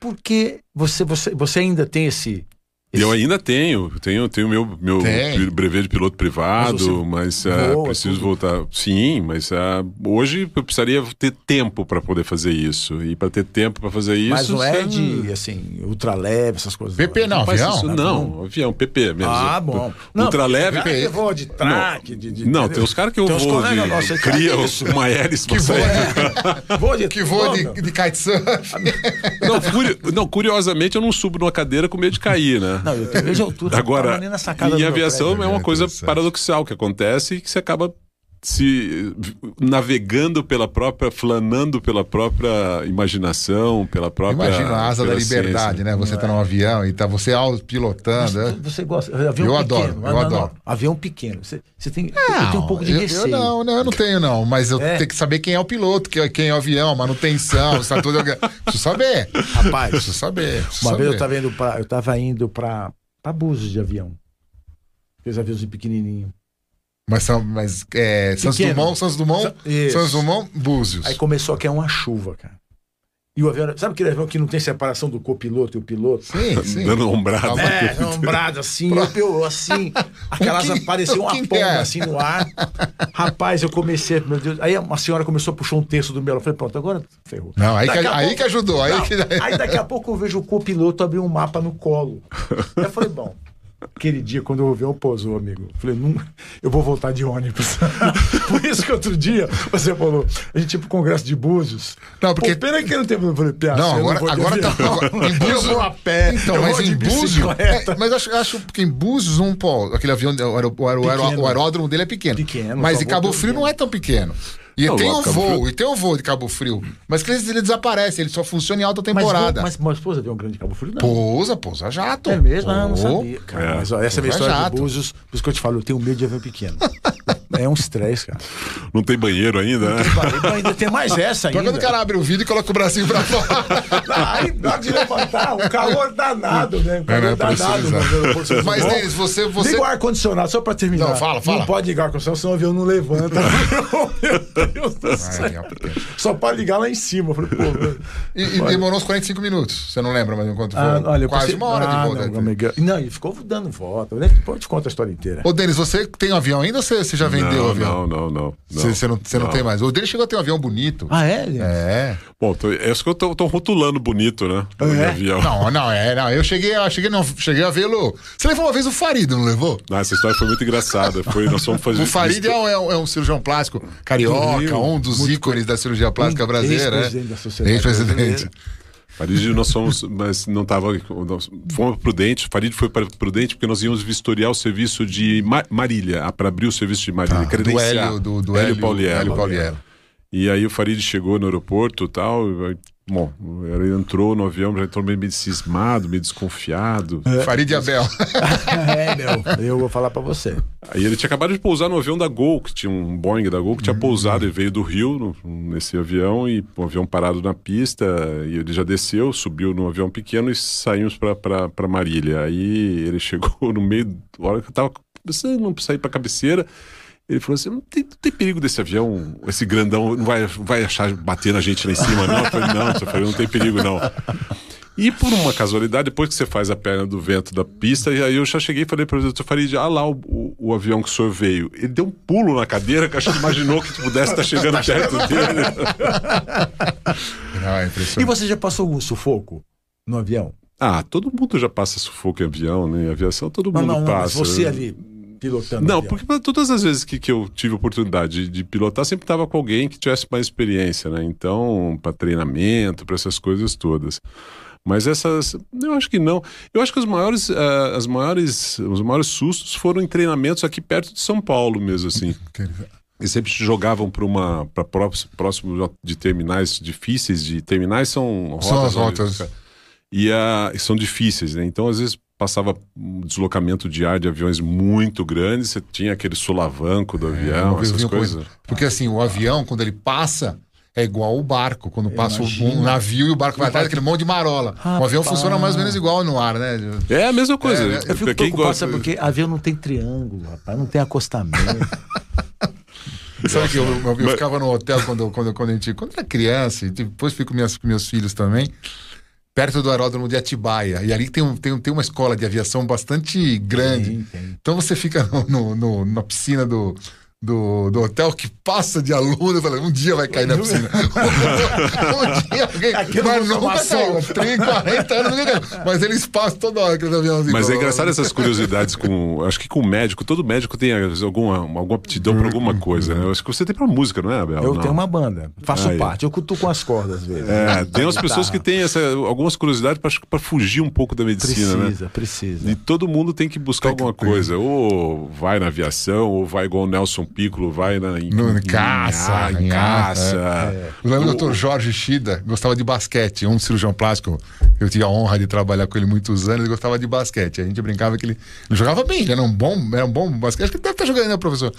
Por que você, você, você ainda tem esse. Esse- Eu ainda tenho, tenho, tenho meu, meu Tem. brevet de piloto privado, mas, ah, voa, preciso tudo. voltar. Sim, mas ah, hoje eu precisaria ter tempo para poder fazer isso. E para ter tempo para fazer isso. Mas não é você- de, assim, ultraleve, essas coisas. PP não, Faz avião? isso, não, avião, PP mesmo. Ah, bom. Não, Ultraleve. cara que voa de traque, de, de- Não, tem os caras que eu Tem vou colegas de, que cria isso. uma hélice Que voa, sair. Voa [laughs] de Que voa Não, de, de kitesurf. Não, curi- não, curiosamente eu não subo numa cadeira com medo de cair, né? Não, eu tenho altura. Agora, em aviação é uma É coisa paradoxal que acontece e que você acaba se navegando pela própria, flanando pela própria imaginação, pela própria. Imagina a asa da liberdade, ciência. né? Você tá num avião e tá você autopilotando. né? Você gosta? Avião Eu pequeno. adoro, Não, eu não, adoro. Não, avião pequeno. Você, você tem, eu tenho um pouco de eu, receio. Eu não, não, eu não tenho, não. Mas eu É. tenho que saber quem é o piloto, quem, quem é o avião, manutenção, está tudo. Preciso saber. Rapaz, Preciso saber. preciso uma vez eu saber. tava indo pra, eu tava indo pra, pra Búzios de avião. Aqueles aviões pequenininhos. Mas, são, mas é, Santos. Dumont, Santos Dumont, Sa- Isso. Santos Dumont, Búzios. Aí começou a cair uma chuva, cara. E o avião, sabe aquele avião que não tem separação do copiloto e o piloto? Sim, sim. Dando ombrada. É, ombrado assim, eu, eu assim, [laughs] aquela asa que- parecia um uma pomba é. assim no ar. Rapaz, eu comecei, meu Deus. Aí uma senhora começou a puxar um terço do meu. Eu falei, pronto, agora ferrou. Não, aí, que, Daqui aí pouco- que ajudou. Aí Não, que... aí daqui a pouco eu vejo o copiloto abrir um mapa no colo. Aí [laughs] eu falei, bom, aquele dia quando o avião pousou, amigo, eu falei, não, eu vou voltar de ônibus. [laughs] Por isso que outro dia você falou, a gente ia pro congresso de Búzios. Não, porque- Pô, pena que não teve. Eu falei, Piá, Não, eu agora, de agora tá. agora- [laughs] em Búzios, Eu vou a pé, Então, eu mas vou de em Búzios. bicicleta. é, mas acho, acho que em Búzios, um, pô, aquele avião, o, aero- o, aero- o, aeródromo dele é pequeno. Pequeno, Mas em Cabo Frio não é tão pequeno. E Não, tem lá, um voo, Frio- e tem um voo de Cabo Frio. Mas que ele, ele desaparece, ele só funciona em alta Mas, temporada. mas, mas avião grande de Cabo Frio, não. Pousa, pousa jato. É mesmo? Ah, não sabia. Cara, É. mas ó, essa é a minha história jato. de Búzios. Por isso que eu te falo, eu tenho medo de avião pequeno. [laughs] é um estresse, cara. Não tem banheiro ainda, né? Então ainda tem mais essa ainda. quando o cara abre o vidro e coloca o bracinho pra fora. [laughs] Aí, na hora de levantar, o calor danado, né? O É, calor né? danado. Mano, Mas. Denis, você- você- Liga o ar-condicionado, só pra terminar. Não, fala, fala. Não pode ligar o ar-condicionado, senão o avião não levanta. [laughs] Meu Deus do Ah, céu. é pequeno. Só pra ligar lá em cima. Falei, [laughs] e, e demorou uns 45 minutos. Você não lembra mais quanto foi? Ah, olha, Quase uma hora ah, de volta. Não, não, ele ficou dando volta. Depois eu te conto a história inteira. Ô, Denis, você tem um avião ainda ou você, você já vendeu o não, avião? não, não, não. Você, não, você não não. tem mais. O dele chegou a ter um avião bonito. Ah, é? É. Bom, tô, é isso que eu tô, tô rotulando bonito, né? É? O avião. Não, não, é, não. Eu cheguei, eu cheguei, não, cheguei a vê-lo. Você levou uma vez o Farid, não levou? Ah, essa história foi muito engraçada. Foi, nós fomos fazer. [laughs] O Farid é um, é um- é um cirurgião plástico carioca, Rio. um dos ícones da cirurgia plástica brasileira. ex-presidente né? da sociedade Ex-presidente. Farid, nós fomos, mas não tava. Nós fomos prudente. Farid foi para prudente porque nós íamos vistoriar o serviço de Ma- Marília, para abrir o serviço de Marília, Tá, do. Hélio, do, do Hélio Hélio Pauliello. Hélio Pauliello. E aí o Farid chegou no aeroporto e tal. E Bom, ele entrou no avião, já entrou meio, meio cismado, meio desconfiado. Farid Abel. [laughs] É, meu. Eu vou falar pra você. Aí ele tinha acabado de pousar no avião da Gol, que tinha um Boeing da Gol que tinha pousado, ele veio do Rio no- nesse avião e um avião parado na pista, e ele já desceu, subiu no avião pequeno e saímos para Marília. Aí ele [laughs] chegou no meio, hora que eu tava pensando em sair para cabeceira, ele falou assim: não tem, não tem perigo desse avião, esse grandão, não vai, vai achar bater na gente lá em cima, não? Eu falei, não, eu falei, não tem perigo, não. E por uma casualidade, depois que você faz a perna do vento da pista, e aí eu já cheguei e falei para o doutor Farid, ah lá o, o, o avião que o senhor veio. Ele deu um pulo na cadeira que acho que imaginou que pudesse estar chegando perto dele. Não, é E você já passou algum sufoco no avião? Ah, todo mundo já passa sufoco em avião, né? Em aviação todo mundo não, não. Mas passa. você ali, pilotando Não, porque todas as vezes que, que eu tive oportunidade de, de pilotar, sempre estava com alguém que tivesse mais experiência, né? Então, para treinamento, para essas coisas todas. Mas essas, eu acho que não. Eu acho que os maiores, ah, as maiores, os maiores sustos foram em treinamentos aqui perto de São Paulo mesmo, assim. [laughs] Eles sempre jogavam para uma, para próximo, de terminais difíceis, de terminais são rotas, São rotas. e, e são difíceis, né? Então, às vezes, passava um deslocamento de ar de aviões muito grandes, você tinha aquele solavanco do avião, É, eu essas coisas. coisa. Porque assim, o avião, quando ele passa, é igual o barco. Quando passa um navio e o barco vai atrás, aquele monte de marola. O avião funciona mais ou menos igual no ar, né? É a mesma coisa. É, Eu fico preocupado, gosta- sabe porque avião não tem triângulo, rapaz, não tem acostamento. [laughs] Sabe que eu, eu- eu ficava no hotel quando, quando, quando a gente. Quando era criança, e depois minhas, com meus filhos também, perto do aeródromo de Atibaia. E ali tem, um, tem, um- tem uma escola de aviação bastante grande. Tem. Então você fica no, no- no- na piscina do. Do, do hotel que passa de aluno, eu falei, um dia vai cair na piscina. [laughs] um dia alguém. Aqui mas nunca tomar caiu. sol. 30, 40 anos nunca caiu. Mas eles passam toda hora aqueles aviãozinhos. Mas é engraçado essas curiosidades com. Acho que com o médico, todo médico tem alguma, alguma aptidão para alguma coisa, né? Eu Acho que você tem pra música, não é, Abel? Eu Não. tenho uma banda, faço Aí. parte, eu cutuco as cordas às vezes. É, tem umas pessoas que têm essa, algumas curiosidades para fugir um pouco da medicina, né? Precisa, precisa. E todo mundo tem que buscar Tem que alguma ter. coisa. Ou vai na aviação, ou vai igual o Nelson Piccolo, vai na, em, No, em caça. em em caça. é. Eu lembro do Dr. Jorge Shida, gostava de basquete, um cirurgião plástico. Eu tive a honra de trabalhar com ele muitos anos, ele gostava de basquete. A gente brincava que ele, ele jogava bem, ele era um bom, era um bom basquete. Acho que ele deve estar jogando, né, professor?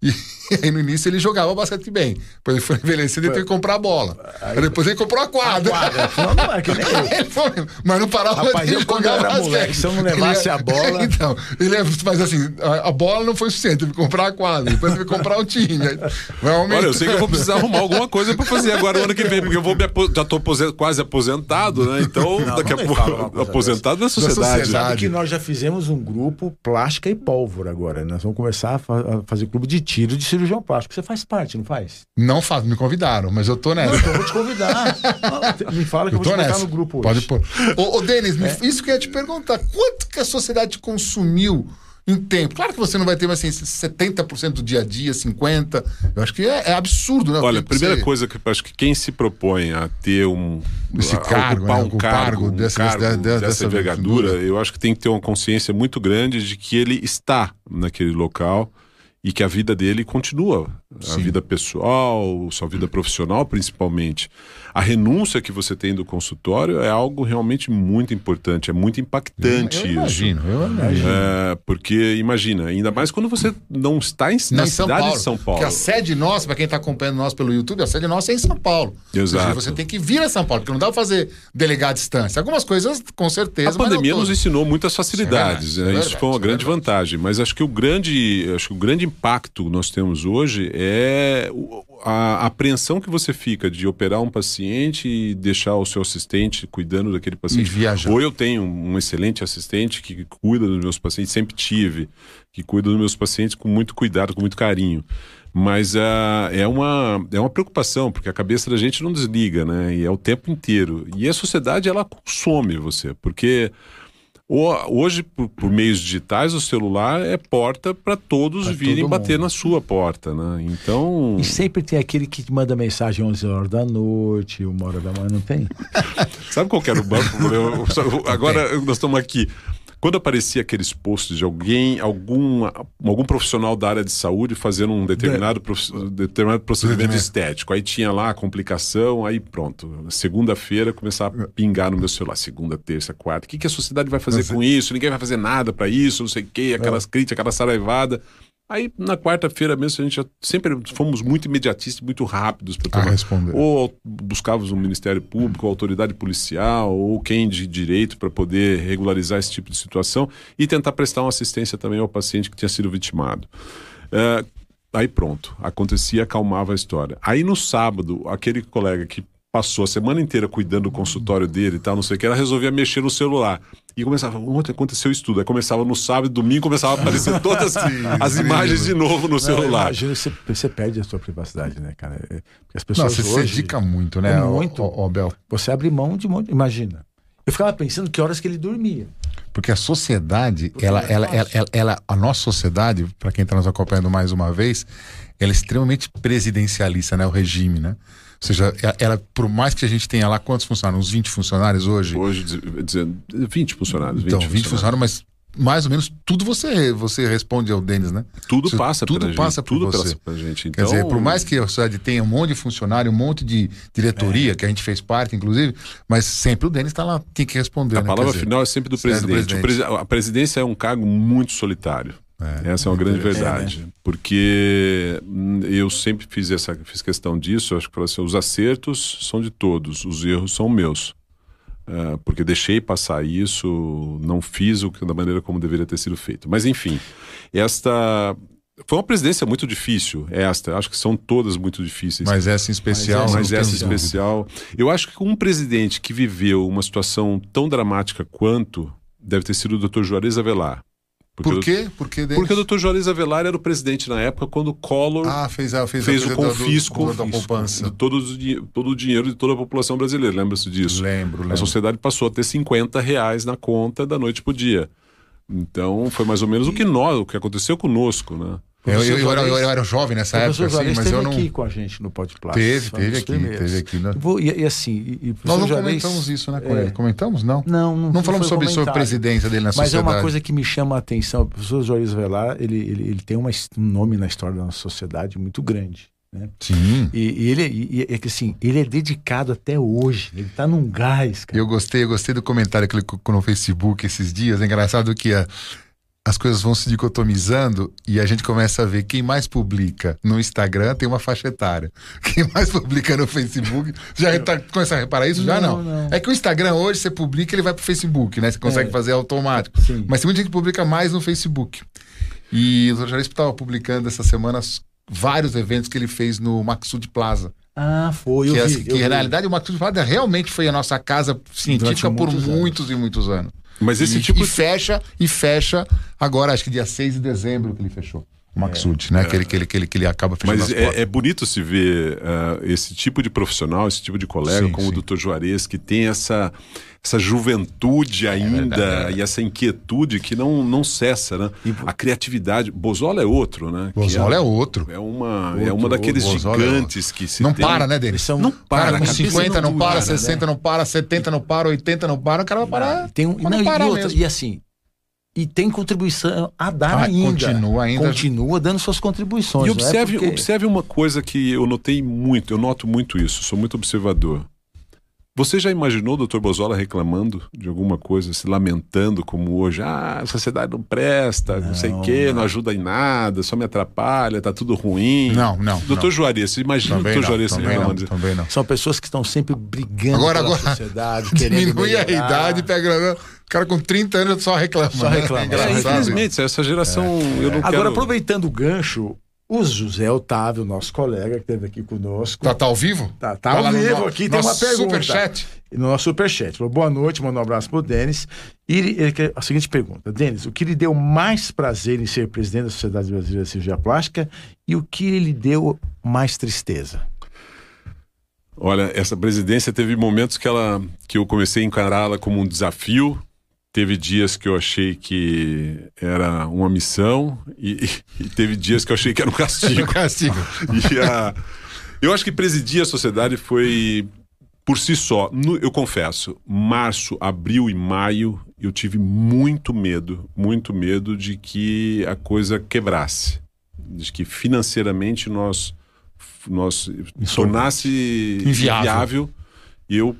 E, [laughs] aí no início ele jogava basquete bem. Depois ele foi envelhecendo e teve que comprar a bola. Aí depois ele comprou a quadra. Não, não é que nem eu. [laughs] Foi, mas não parava Rapaz, de eu quando jogar era basquete. moleque, se eu não levasse Ele- a bola- [laughs] Então, ele é- mas assim, a, a bola não foi suficiente, teve que comprar a quadra, depois teve que comprar o time. Olha, eu sei que eu vou precisar arrumar alguma coisa para fazer agora o ano que vem, porque eu vou me apo- já tô quase aposentado, né? Então, Não, daqui a pouco, aposentado na sociedade. sociedade. Sabe que nós já fizemos um grupo plástica e pólvora agora. Nós vamos começar a, fa- a fazer clube de tiro de cirurgião plástico. Você faz parte, não faz? Não faz, me convidaram, mas eu tô nessa. Não, então eu vou te convidar. [laughs] Me fala que eu, Eu vou tô te botar nessa. no grupo Pode hoje. pôr. Ô, ô Denis, me- isso que eu ia te perguntar. Quanto que a sociedade consumiu em tempo? Claro que você não vai ter mais assim, 70% do dia a dia, 50%. Eu acho que é, é absurdo, né? Olha, a primeira você- coisa que eu acho que quem se propõe a ter um Esse a cargo, ocupar né? um cargo, um dessa- cargo dessa- dessa, dessa envergadura, eu acho que tem que ter uma consciência muito grande de que ele está naquele local e que a vida dele continua, a Sim. vida pessoal, sua vida profissional principalmente. A renúncia que você tem do consultório é algo realmente muito importante, é muito impactante eu isso. imagino, eu imagino. É, porque imagina, ainda mais quando você não está em, na cidade Paulo. de São Paulo. Porque a sede nossa, para quem está acompanhando nós pelo YouTube, a sede nossa é em São Paulo. Exato. Você tem que vir a São Paulo, porque não dá para fazer delegar à distância. Algumas coisas, com certeza. A pandemia nos ensinou muitas facilidades, Isso é né? verdade, isso é foi uma grande isso é verdade. vantagem. Mas acho que o grande, acho que o grande impacto que nós temos hoje é o- a apreensão que você fica de operar um paciente e deixar o seu assistente cuidando daquele paciente. E viajar. Ou eu tenho um excelente assistente que cuida dos meus pacientes, sempre tive, que cuida dos meus pacientes com muito cuidado, com muito carinho. Mas ah, é, uma, é uma preocupação, porque a cabeça da gente não desliga, né? E é o tempo inteiro. E a sociedade, ela consome você, porque hoje, por, por meios digitais, o celular é porta para todos Pra virem todo bater na sua porta, né? Então. E sempre tem aquele que te manda mensagem 11 horas da noite, uma hora da manhã, não tem? [laughs] Sabe qual que era o banco? Eu- Agora nós estamos aqui. Quando aparecia aqueles posts de alguém, algum, algum profissional da área de saúde fazendo um determinado, profi- determinado procedimento estético, aí tinha lá a complicação, aí pronto. Segunda-feira começava a pingar no meu celular. Segunda, terça, quarta. O que, que a sociedade vai fazer Mas- com isso? Ninguém vai fazer nada para isso, não sei o quê, aquelas críticas, aquela saraivada. Aí na quarta-feira mesmo a gente já sempre fomos muito imediatistas, muito rápidos para responder. ou buscávamos o Ministério Público, a autoridade policial, ou quem de direito para poder regularizar esse tipo de situação e tentar prestar uma assistência também ao paciente que tinha sido vitimado. É, aí pronto, acontecia, acalmava a história. Aí no sábado, aquele colega que passou a semana inteira cuidando do consultório dele e tal, não sei o que, ela resolvia mexer no celular. E começava, ontem aconteceu isso tudo. Aí começava no sábado e domingo, começava a aparecer [laughs] todas as incrível. imagens de novo no celular. Imagina, você, você perde a sua privacidade, né, cara? É, Porque as Não, pessoas você se dedica muito, né, É muito. ô- ô, Bel? Você abre mão de um monte. Imagina. Eu ficava pensando que horas que ele dormia. Porque a sociedade, ela, é ela, ela, ela, ela- a nossa sociedade, para quem está nos acompanhando mais uma vez, ela é extremamente presidencialista, né? O regime, né? Ou seja, ela, ela, por mais que a gente tenha lá quantos funcionários? Uns 20 funcionários hoje? Hoje, diz- dizendo 20 funcionários. 20 então, 20 funcionários, mas mais ou menos tudo você você responde ao Denis, né? Tudo passa tudo pela passa gente, por tudo você. passa pra gente. Quer Então, dizer, por mais que a sociedade tenha um monte de funcionário, um monte de diretoria, que a gente fez parte, inclusive, mas sempre o Denis está lá, tem que responder. a né? palavra Quer dizer, final é sempre do é do presidente. Presidente. presi- a presidência é um cargo muito solitário. É, Essa é uma grande É, verdade. Porque eu sempre fiz essa fiz questão disso. Acho que assim, os acertos são de todos, os erros são meus. Ah, porque deixei passar isso, não fiz o que da maneira como deveria ter sido feito. Mas enfim, esta foi uma presidência muito difícil. Esta, acho que são todas muito difíceis. Mas essa em especial. Mas não Mas essa especial. Eu acho que um presidente que viveu uma situação tão dramática quanto deve ter sido o Dr. Juarez Avelar. Porque Por o- quê? Porque, o Dr. Juarez Avelar era o presidente na época quando o Collor Ah, fez, a, fez, a fez o coisa do- do- confisco da poupança. de todo, o todo o dinheiro de toda a população brasileira. Lembra-se disso? Lembro, A lembro. sociedade passou a ter 50 reais na conta da noite pro dia. Então foi mais ou menos o que nós, o que aconteceu conosco, né? Eu, eu, eu, era, eu era jovem nessa época, assim, mas eu não. aqui com a gente no Podcast. Teve, teve aqui, teve aqui. Né? E vou- E, e assim, e, Nós não Juarez- comentamos isso, né, com É. ele? Comentamos? Não. Não, não, Não falamos sobre, sobre a presidência dele na Mas é sociedade. uma coisa que me chama a atenção. O professor Juarez Velar, ele, ele, ele tem uma, um nome na história da nossa sociedade muito grande. Né? Sim. E, e ele, e, é que assim, ele é dedicado até hoje. Ele tá num gás, cara. Eu gostei, eu gostei do comentário que ele colocou no Facebook esses dias. É engraçado que a- as coisas vão se dicotomizando e a gente começa a ver quem mais publica no Instagram tem uma faixa etária. [laughs] Quem mais publica no Facebook. Já tá, começa a reparar isso? Já não, Não, não. É que o Instagram hoje você publica ele vai pro Facebook, né? Você consegue É. fazer automático. Sim. Mas tem muita gente que publica mais no Facebook. E o Dr. Estava publicando essa semana vários eventos que ele fez no Maxud Plaza. Ah, foi. Eu que, vi, essa- eu que vi. na realidade o Maxud Plaza realmente foi a nossa casa científica por muitos anos. muitos e muitos anos. Mas esse e, tipo e de fecha, e fecha agora, acho que dia 6 de dezembro que ele fechou. O Maxud, né? Que, ele, que, ele, que, ele, que ele acaba fechando Mas as portas. é, é bonito se ver ah, esse tipo de profissional, esse tipo de colega, Sim, como sim. o Dr. Juarez, que tem essa, essa juventude ainda verdade, é e essa inquietude que não, não cessa, né? E- A criatividade. Bozola é outro, né? Bozola é outro. É uma, é Outro, uma daqueles. Bozola é gigantes que se Não tem. para, né, Denis? Eles são- Não Cara, para, com a cabeça 50 não, para, para, 60 não para, 70 não para, 80 não para, o cara vai parar. Tem um, não, e, parar outra, mesmo. e assim, e tem contribuição a dar Ah, ainda. continua ainda. Continua dando suas contribuições. E não é observe, porque- observe uma coisa que eu notei muito, eu noto muito isso, sou muito observador. Você já imaginou o Dr. Bozola reclamando de alguma coisa, se lamentando como hoje? Ah, a sociedade não presta, não, sei o Não, quê, não. não. ajuda em nada, só me atrapalha, tá tudo ruim. Não, não. Doutor não. Juarez, você imagina o Também Dr. não, Juarez também não, reclamando disso? também não. São pessoas que estão sempre brigando Agora, pela agora, sociedade, querendo Diminui a melhorar. idade, pega. O cara com 30 anos só reclama. Só né? reclama. É É, infelizmente, essa geração eu não Agora, quero... aproveitando o gancho, o José Otávio, nosso colega que esteve aqui conosco, Tá, tá ao vivo? Tá, tá ao lá no vivo no- aqui, tem uma nosso pergunta. Superchat. no nosso superchat. Falou, boa noite, manda um abraço pro Denis. E ele, ele quer a seguinte pergunta: Denis, o que lhe deu mais prazer em ser presidente da Sociedade Brasileira de Cirurgia Plástica e o que lhe deu mais tristeza? Olha, essa presidência teve momentos que ela que eu comecei a encará-la como um desafio. Teve dias que eu achei que era uma missão e, e teve dias que eu achei que era um castigo. [laughs] Castigo. E a- eu acho que presidir a sociedade foi por si só. No- eu confesso, março, abril e maio eu tive muito medo, muito medo de que a coisa quebrasse, de que financeiramente nós nós tornasse Inviável. inviável. E eu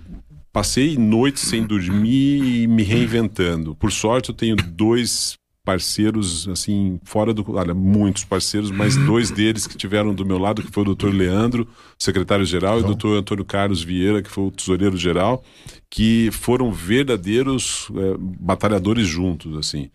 passei noites sem dormir e me reinventando. Por sorte, eu tenho dois parceiros, assim, fora do. Olha, muitos parceiros, mas dois deles que tiveram do meu lado, que foi o doutor Leandro, secretário-geral, e o doutor Antônio Carlos Vieira, que foi o tesoureiro-geral, que foram verdadeiros eh, batalhadores juntos, assim.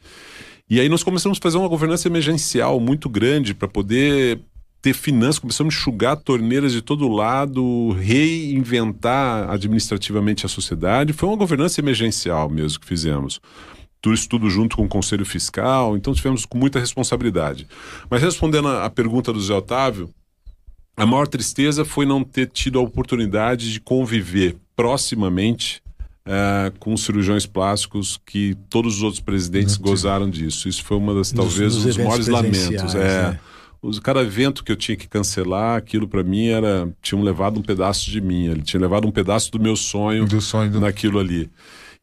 E aí nós começamos a fazer uma governança emergencial muito grande para poder ter finanças, começamos a enxugar torneiras de todo lado, reinventar administrativamente a sociedade. Foi uma governança emergencial mesmo que fizemos. Tudo isso tudo junto com o Conselho Fiscal, então tivemos com muita responsabilidade. Mas respondendo a, a pergunta do Zé Otávio, a maior tristeza foi não ter tido a oportunidade de conviver proximamente eh, com cirurgiões plásticos que todos os outros presidentes gozaram disso. Isso foi uma das talvez um dos eventos maiores lamentos. É, né? Os, cada evento que eu tinha que cancelar, aquilo para mim era tinham levado um pedaço de mim, ele tinha levado um pedaço do meu sonho Do sonho do. naquilo ali.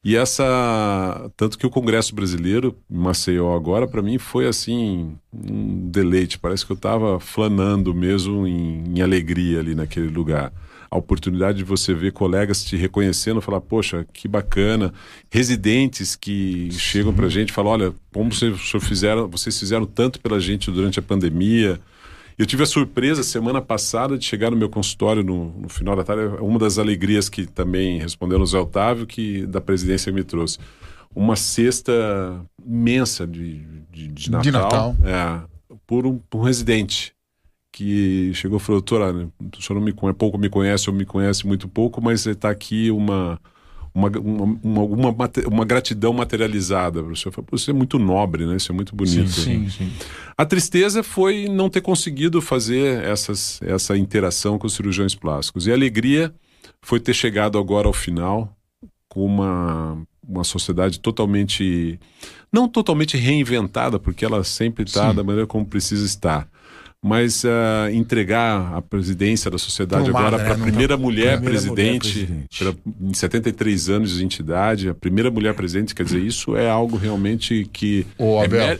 E essa. Tanto que o Congresso Brasileiro, Maceió, agora, para mim foi assim, um deleite. Parece que eu estava flanando mesmo em, em, alegria ali naquele lugar. A oportunidade de você ver colegas te reconhecendo, falar, poxa, que bacana. Residentes que chegam para a gente e falam: olha, como vocês fizeram, vocês fizeram tanto pela gente durante a pandemia. Eu tive a surpresa semana passada de chegar no meu consultório no, no final da tarde. Uma das alegrias que também respondeu no Zé Otávio, que da presidência me trouxe. Uma cesta imensa de, de, de Natal. De Natal. É, por um, por um residente que chegou e falou: Doutora, o senhor não me conhece, pouco me conhece ou me conhece muito pouco, mas está aqui uma uma, uma, uma, uma, gratidão materializada para o senhor. Isso é muito nobre, né? Isso é muito bonito. Sim, sim, sim. A tristeza foi não ter conseguido fazer essas, essa interação com os cirurgiões plásticos. E a alegria foi ter chegado agora ao final com uma, uma sociedade totalmente. Não totalmente reinventada, porque ela sempre está da maneira como precisa estar mas uh, entregar a presidência da sociedade agora para a né? primeira, mulher, primeira presidente, mulher presidente. Em 73 anos de entidade, a primeira mulher presidente, quer dizer, isso é algo realmente que. Ô, Abel. É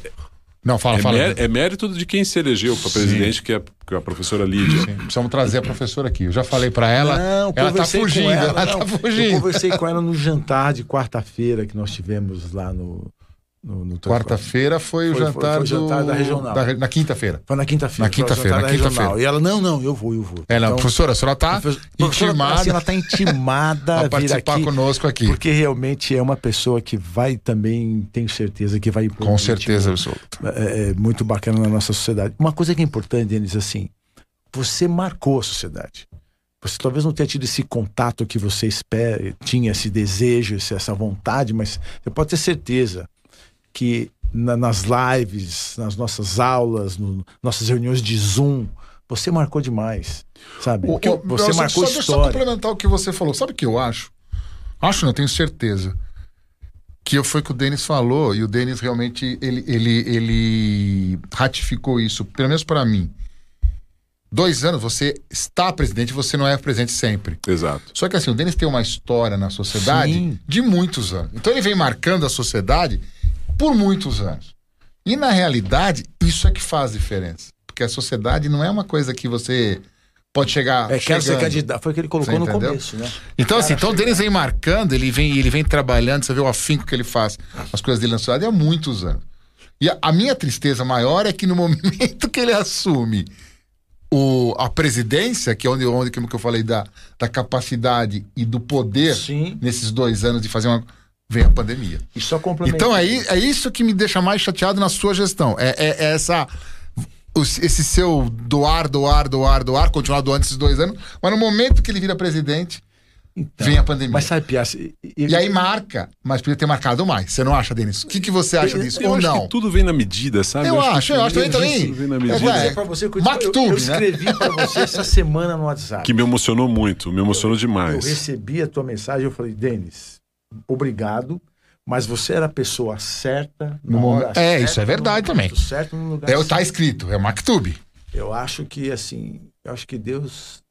não, fala, é fala. é mérito de quem se elegeu para presidente, que é, que é, a professora Lídia. Sim. Precisamos trazer a professora aqui. Eu já falei para ela. Não, ela está fugindo. Ela, ela não, tá fugindo. Eu conversei com ela no jantar de quarta-feira que nós tivemos lá no Quarta-feira foi, foi, o jantar, foi, foi o jantar do... da regional. Da, na quinta-feira. Foi na quinta-feira. Na quinta-feira, na quinta-feira. E ela, não, não, eu vou, eu vou. É, não, então, professora, a senhora está intimada. Assim, ela está intimada [laughs] a participar aqui, conosco aqui. Porque realmente é uma pessoa que vai também, tenho certeza, que vai Com certeza absoluta. É, é, muito bacana na nossa sociedade. Uma coisa que é importante, Denis, assim, você marcou a sociedade. Você talvez não tenha tido esse contato que você espera, tinha esse desejo, essa vontade, mas você pode ter certeza que na, nas lives, nas nossas aulas, no, nossas reuniões de Zoom. Você marcou demais, sabe? O, o, você eu, marcou só, história. Só complementar o que você falou. Sabe o que eu acho? Acho, não tenho certeza. Que foi o que o Denis falou e o Denis realmente ele, ele, ele ratificou isso, pelo menos para mim. Dois anos, você está presidente, você não é presidente sempre. Exato. Só que assim, o Denis tem uma história na sociedade Sim. de muitos anos. Então ele vem marcando a sociedade por muitos anos. E na realidade, isso é que faz diferença. Porque a sociedade não é uma coisa que você pode chegar. É, quero ser candidato. Foi o que ele colocou no começo, né? Então, assim, então o Denis vem marcando, ele vem, ele vem trabalhando, você vê o afinco que ele faz, as coisas dele na sociedade há muitos anos. E a, a, minha tristeza maior é que no [laughs] momento que ele assume o, a presidência, que é onde, onde que eu falei da, da capacidade e do poder Sim. nesses dois anos de fazer uma vem a pandemia. E só. Então aí é isso que me deixa mais chateado na sua gestão. É, é, é essa esse seu doar, doar, doar, doar, continuar doando esses dois anos, mas no momento que ele vira presidente, então, vem a pandemia. Mas sabe, Piazza, e, aí marca, mas podia ter marcado mais. Você não acha, Denis? O que, que você acha disso? Eu ou acho não? que tudo vem na medida, sabe? Eu, eu acho, acho eu acho também. também. Tudo vem na medida. É, é, você, eu, eu, eu escrevi né? para você essa semana no WhatsApp. Que me emocionou muito, me emocionou demais. Eu recebi a tua mensagem, eu falei, Denis, obrigado mas você era a pessoa certa no momento. É, isso é verdade também. Certo no lugar é, certo. Tá escrito, é o Maktub. Eu acho que assim, eu acho que Deus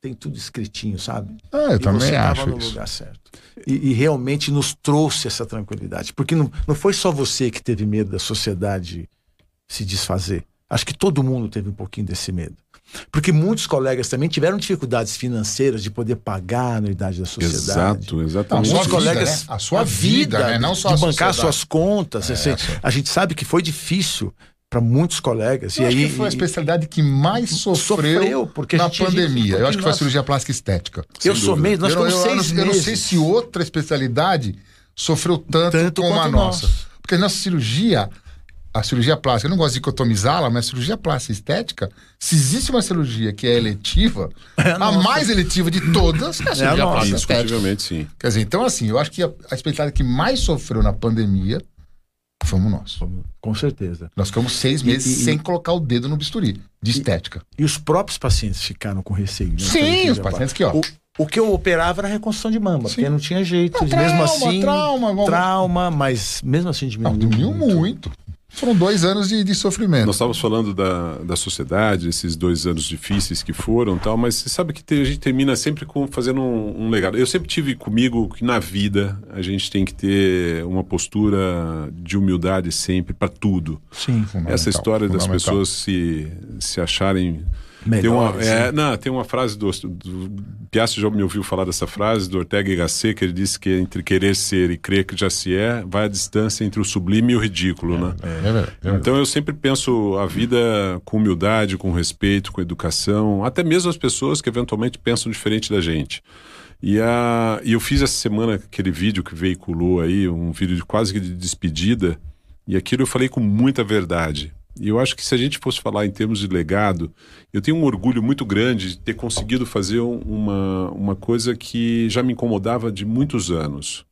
tem tudo escritinho, sabe? Ah, eu e também você acho no isso. lugar certo. E, e, realmente nos trouxe essa tranquilidade, porque não, não foi só você que teve medo da sociedade se desfazer. Acho que todo mundo teve um pouquinho desse medo. Porque muitos colegas também tiveram dificuldades financeiras de poder pagar a anuidade da sociedade. Exato, exatamente. Muitos colegas, né? a sua vida, vida né? não só de bancar suas contas. É, assim, a gente sabe que foi difícil para muitos colegas. Eu e aí foi a especialidade que mais sofreu, sofreu porque na pandemia. Eu acho que foi a cirurgia plástica estética. Eu sou meio, nós eu, eu, seis eu, eu não sei se outra especialidade sofreu tanto, tanto como a nossa. Nós. Porque a nossa cirurgia a cirurgia plástica, eu não gosto de dicotomizá-la, mas a cirurgia plástica estética, se existe uma cirurgia que é eletiva, [laughs] é a, a mais eletiva de todas é a cirurgia é a plástica estética. sim. Quer dizer, então assim, eu acho que a, a especialidade que mais sofreu na pandemia fomos nós. Com certeza. Nós ficamos seis meses e, e, sem colocar o dedo no bisturi, de estética. E, os próprios pacientes ficaram com receio. Né? Sim, os pacientes que, ó... O, o que eu operava era reconstrução de mama, Sim. porque não tinha jeito. Não, mesmo trauma, assim. Trauma, trauma, mas mesmo assim diminuiu. Não, diminuiu muito. muito. Foram dois anos de, de sofrimento. Nós estávamos falando da, da sociedade, esses dois anos difíceis que foram tal, mas você sabe que a gente termina sempre com, fazendo um, um, legado. Eu sempre tive comigo que na vida a gente tem que ter uma postura de humildade sempre para tudo. Sim, Essa história das pessoas se, se acharem Melhor, tem uma, é, não, tem uma frase do, do Piastri já me ouviu falar dessa frase do Ortega y Gasset que ele disse que entre querer ser e crer que já se é vai a distância entre o sublime e o ridículo, né? É, é é então eu sempre penso a vida com humildade, com respeito, com educação, até mesmo as pessoas que eventualmente pensam diferente da gente. E, a, e eu fiz essa semana aquele vídeo que veiculou aí, um vídeo de quase que de despedida, e aquilo eu falei com muita verdade e eu acho que se a gente fosse falar em termos de legado, eu tenho um orgulho muito grande de ter conseguido fazer uma, uma coisa que já me incomodava de muitos anos.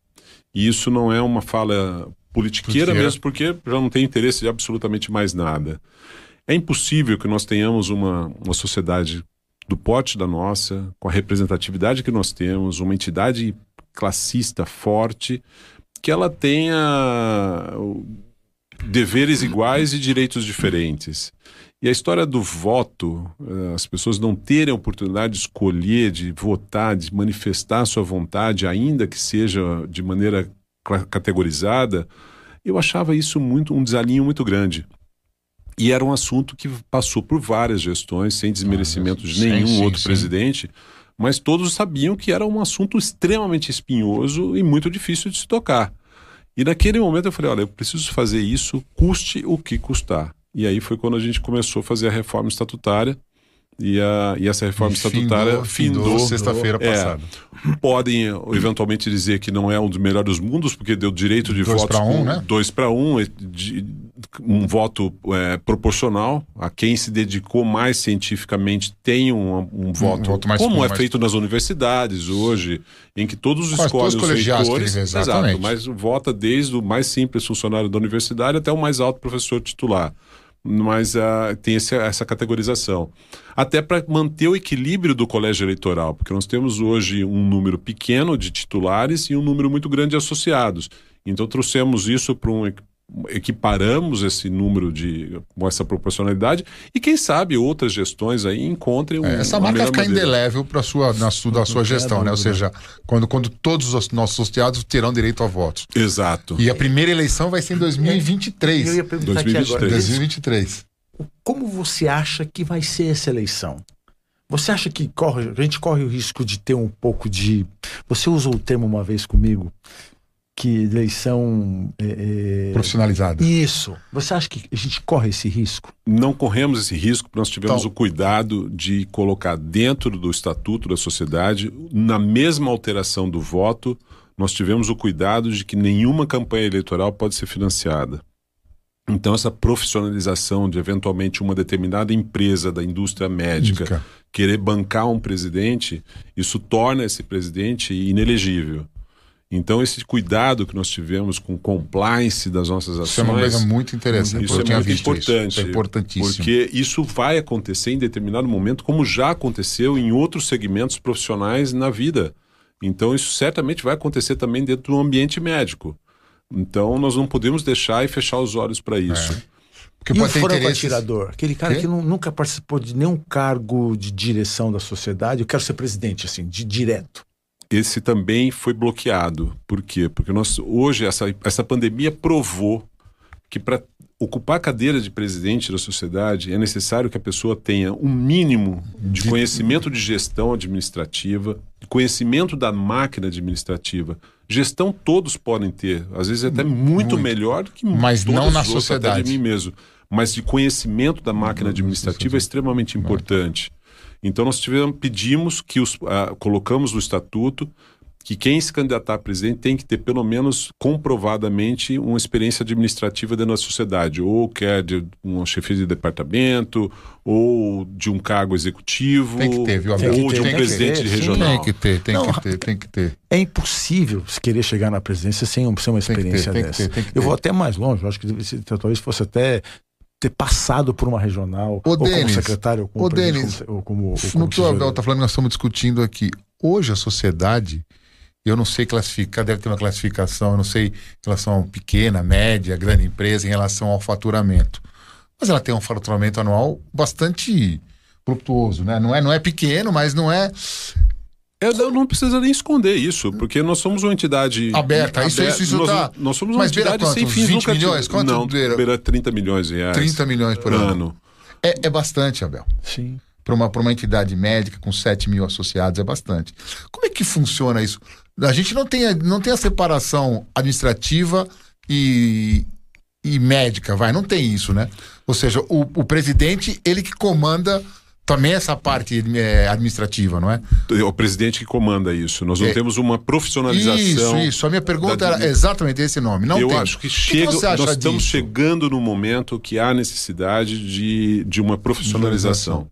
E isso não é uma fala politiqueira mesmo, porque já não tem interesse de absolutamente mais nada. É impossível que nós tenhamos uma, uma sociedade do porte da nossa, com a representatividade que nós temos, uma entidade classista forte, que ela tenha deveres iguais e direitos diferentes. E a história do voto, eh, as pessoas não terem a oportunidade de escolher, de votar, de manifestar sua vontade, ainda que seja de maneira categorizada, eu achava isso muito um desalinho muito grande. E era um assunto que passou por várias gestões, sem desmerecimento de nenhum sim, outro sim. presidente, mas todos sabiam que era um assunto extremamente espinhoso e muito difícil de se tocar. E naquele momento eu falei, olha, eu preciso fazer isso, custe o que custar. E aí foi quando a gente começou a fazer a reforma estatutária. E, a, e essa reforma e estatutária findou, findou sexta-feira é, passada. Podem eventualmente dizer que não é um dos melhores mundos, porque deu direito de dois votos um, né? dois para um, um voto é, proporcional. A quem se dedicou mais cientificamente tem um, um voto, um voto mais como é feito nas universidades hoje, em que todos Quase escolhem os reitores, exato, mas vota desde o mais simples funcionário da universidade até o mais alto professor titular mas uh, tem esse, essa categorização. Até para manter o equilíbrio do colégio eleitoral, porque nós temos hoje um número pequeno de titulares e um número muito grande de associados. Então trouxemos isso para um equiparamos esse número de com essa proporcionalidade e quem sabe outras gestões aí encontrem um, é, essa marca ficar indelével para sua na sua, da sua gestão, né? Ou seja, quando, quando todos os nossos associados terão direito a votos. Exato. E a primeira eleição vai ser em 2023. Eu ia perguntar 2023. aqui agora. 2023. Como você acha que vai ser essa eleição? Você acha que corre, a gente corre o risco de ter um pouco de. Você usou o termo uma vez comigo que eleição é, é... profissionalizada. Isso. Você acha que a gente corre esse risco? Não corremos esse risco, porque nós tivemos então... o cuidado de colocar dentro do estatuto da sociedade, na mesma alteração do voto, nós tivemos o cuidado de que nenhuma campanha eleitoral pode ser financiada. Então, essa profissionalização de eventualmente uma determinada empresa da indústria médica Indica. querer bancar um presidente, isso torna esse presidente inelegível. Então, esse cuidado que nós tivemos com compliance das nossas ações. Isso é uma coisa muito interessante. Isso é muito importante. Isso. é importantíssimo. Porque isso vai acontecer em determinado momento, como já aconteceu em outros segmentos profissionais na vida. Então, isso certamente vai acontecer também dentro do ambiente médico. Então, nós não podemos deixar e fechar os olhos para isso. É. Porque e o franco interesses... atirador? Aquele cara que, que nunca participou de nenhum cargo de direção da sociedade. Eu quero ser presidente, assim, de direto esse também foi bloqueado. Por quê? Porque nós, hoje essa, essa pandemia provou que para ocupar a cadeira de presidente da sociedade é necessário que a pessoa tenha um mínimo de conhecimento de gestão administrativa, conhecimento da máquina administrativa. Gestão todos podem ter, às vezes até muito, muito. melhor do que mas não na sociedade de mim mesmo. Mas de conhecimento da máquina administrativa é extremamente importante. Então nós tivemos, pedimos que os, uh, colocamos no estatuto que quem se candidatar a presidente tem que ter pelo menos comprovadamente uma experiência administrativa dentro da sociedade, ou quer de uma chefia de departamento, ou de um cargo executivo, tem que ter, viu, ou de um presidente de regional. Tem que ter, tem Não, que ter, tem que ter. É impossível se querer chegar na presidência sem, sem uma experiência tem ter, dessa. Tem ter, Eu vou até mais longe, eu acho que talvez fosse até ter passado por uma regional, ô, ou Denis, como secretário, ou como ô, Denis, ou como, ou como, no que o Abel está falando, nós estamos discutindo aqui. Hoje a sociedade, eu não sei classificar, deve ter uma classificação, eu não sei em relação a pequena, média, grande empresa, em relação ao faturamento. Mas ela tem um faturamento anual bastante flutuoso, né? Não é, não é pequeno, mas não é é, não precisa nem esconder isso, porque nós somos uma entidade aberta. Isso, isso, isso nós, tá... nós somos uma Mas entidade sem fins 20 milhões? Quanto não, beira? beira 30 milhões de reais. 30 milhões por ano. ano. É, é bastante, Abel. Sim. Para uma, uma entidade médica com 7 mil associados é bastante. Como é que funciona isso? A gente não tem, não tem a separação administrativa e, e médica, vai, não tem isso, né? Ou seja, o, o presidente, ele que comanda também essa parte é, administrativa, não é? É o presidente que comanda isso. Nós não é. temos uma profissionalização. Isso, isso. A minha pergunta da... era exatamente esse nome. Não Eu tem. acho que, chega, que nós estamos chegando no momento que há necessidade de, de uma profissionalização.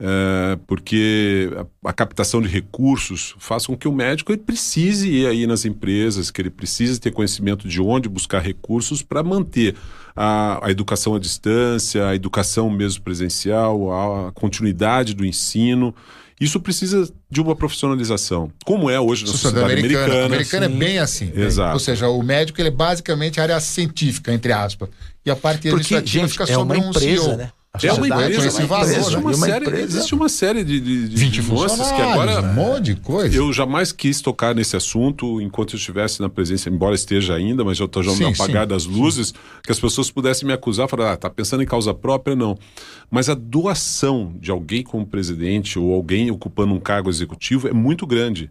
É, porque a, a, captação de recursos faz com que o médico ele precise ir aí nas empresas, que ele precise ter conhecimento de onde buscar recursos para manter a, a, educação à distância, a educação mesmo presencial, a, a continuidade do ensino. Isso precisa de uma profissionalização, como é hoje na sociedade, sociedade americana. A americana é bem assim. Exato. Ou seja, o médico ele é basicamente área científica, entre aspas. E a parte Porque, administrativa gente, fica é sobre uma empresa, um CEO. Né? É uma empresa, esse valor, existe, né? uma uma série, empresa, existe uma série de, de, de 20 nuances que agora. Um monte de coisa. Eu jamais quis tocar nesse assunto enquanto eu estivesse na presença, embora esteja ainda, mas já estou já no apagar sim, das luzes, sim. que as pessoas pudessem me acusar, falar, ah, tá pensando em causa própria, não. Mas a doação de alguém como presidente ou alguém ocupando um cargo executivo é muito grande.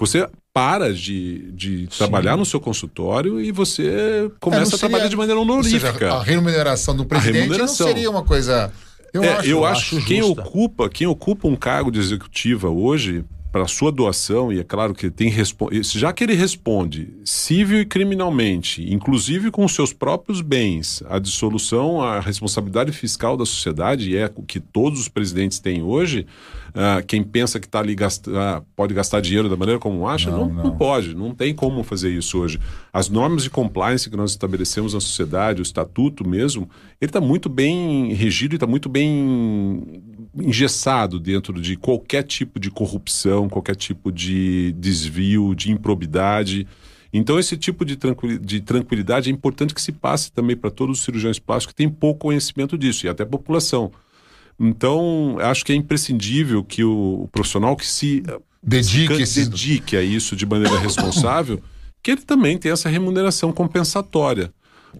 Você para de, de trabalhar no seu consultório e você começa é, seria, a trabalhar de maneira honorífica. Seja, a remuneração do presidente remuneração. não seria uma coisa. Eu é, acho, eu acho, acho quem ocupa, quem ocupa um cargo de executiva hoje para sua doação, e é claro que tem já que ele responde civil e criminalmente, inclusive com seus próprios bens, a dissolução, a responsabilidade fiscal da sociedade, e é o que todos os presidentes têm hoje, uh, quem pensa que está ali. Uh, pode gastar dinheiro da maneira como acha, não, não, não, não, pode, não tem como fazer isso hoje. As normas de compliance que nós estabelecemos na sociedade, o estatuto mesmo, ele está muito bem regido e está muito bem engessado dentro de qualquer tipo de corrupção, qualquer tipo de desvio, de improbidade. Então, esse tipo de, de tranquilidade é importante que se passe também para todos os cirurgiões plásticos que têm pouco conhecimento disso, e até a população. Então, acho que é imprescindível que o, o profissional que se dedique, se dedique a isso de maneira responsável, [coughs] que ele também tenha essa remuneração compensatória.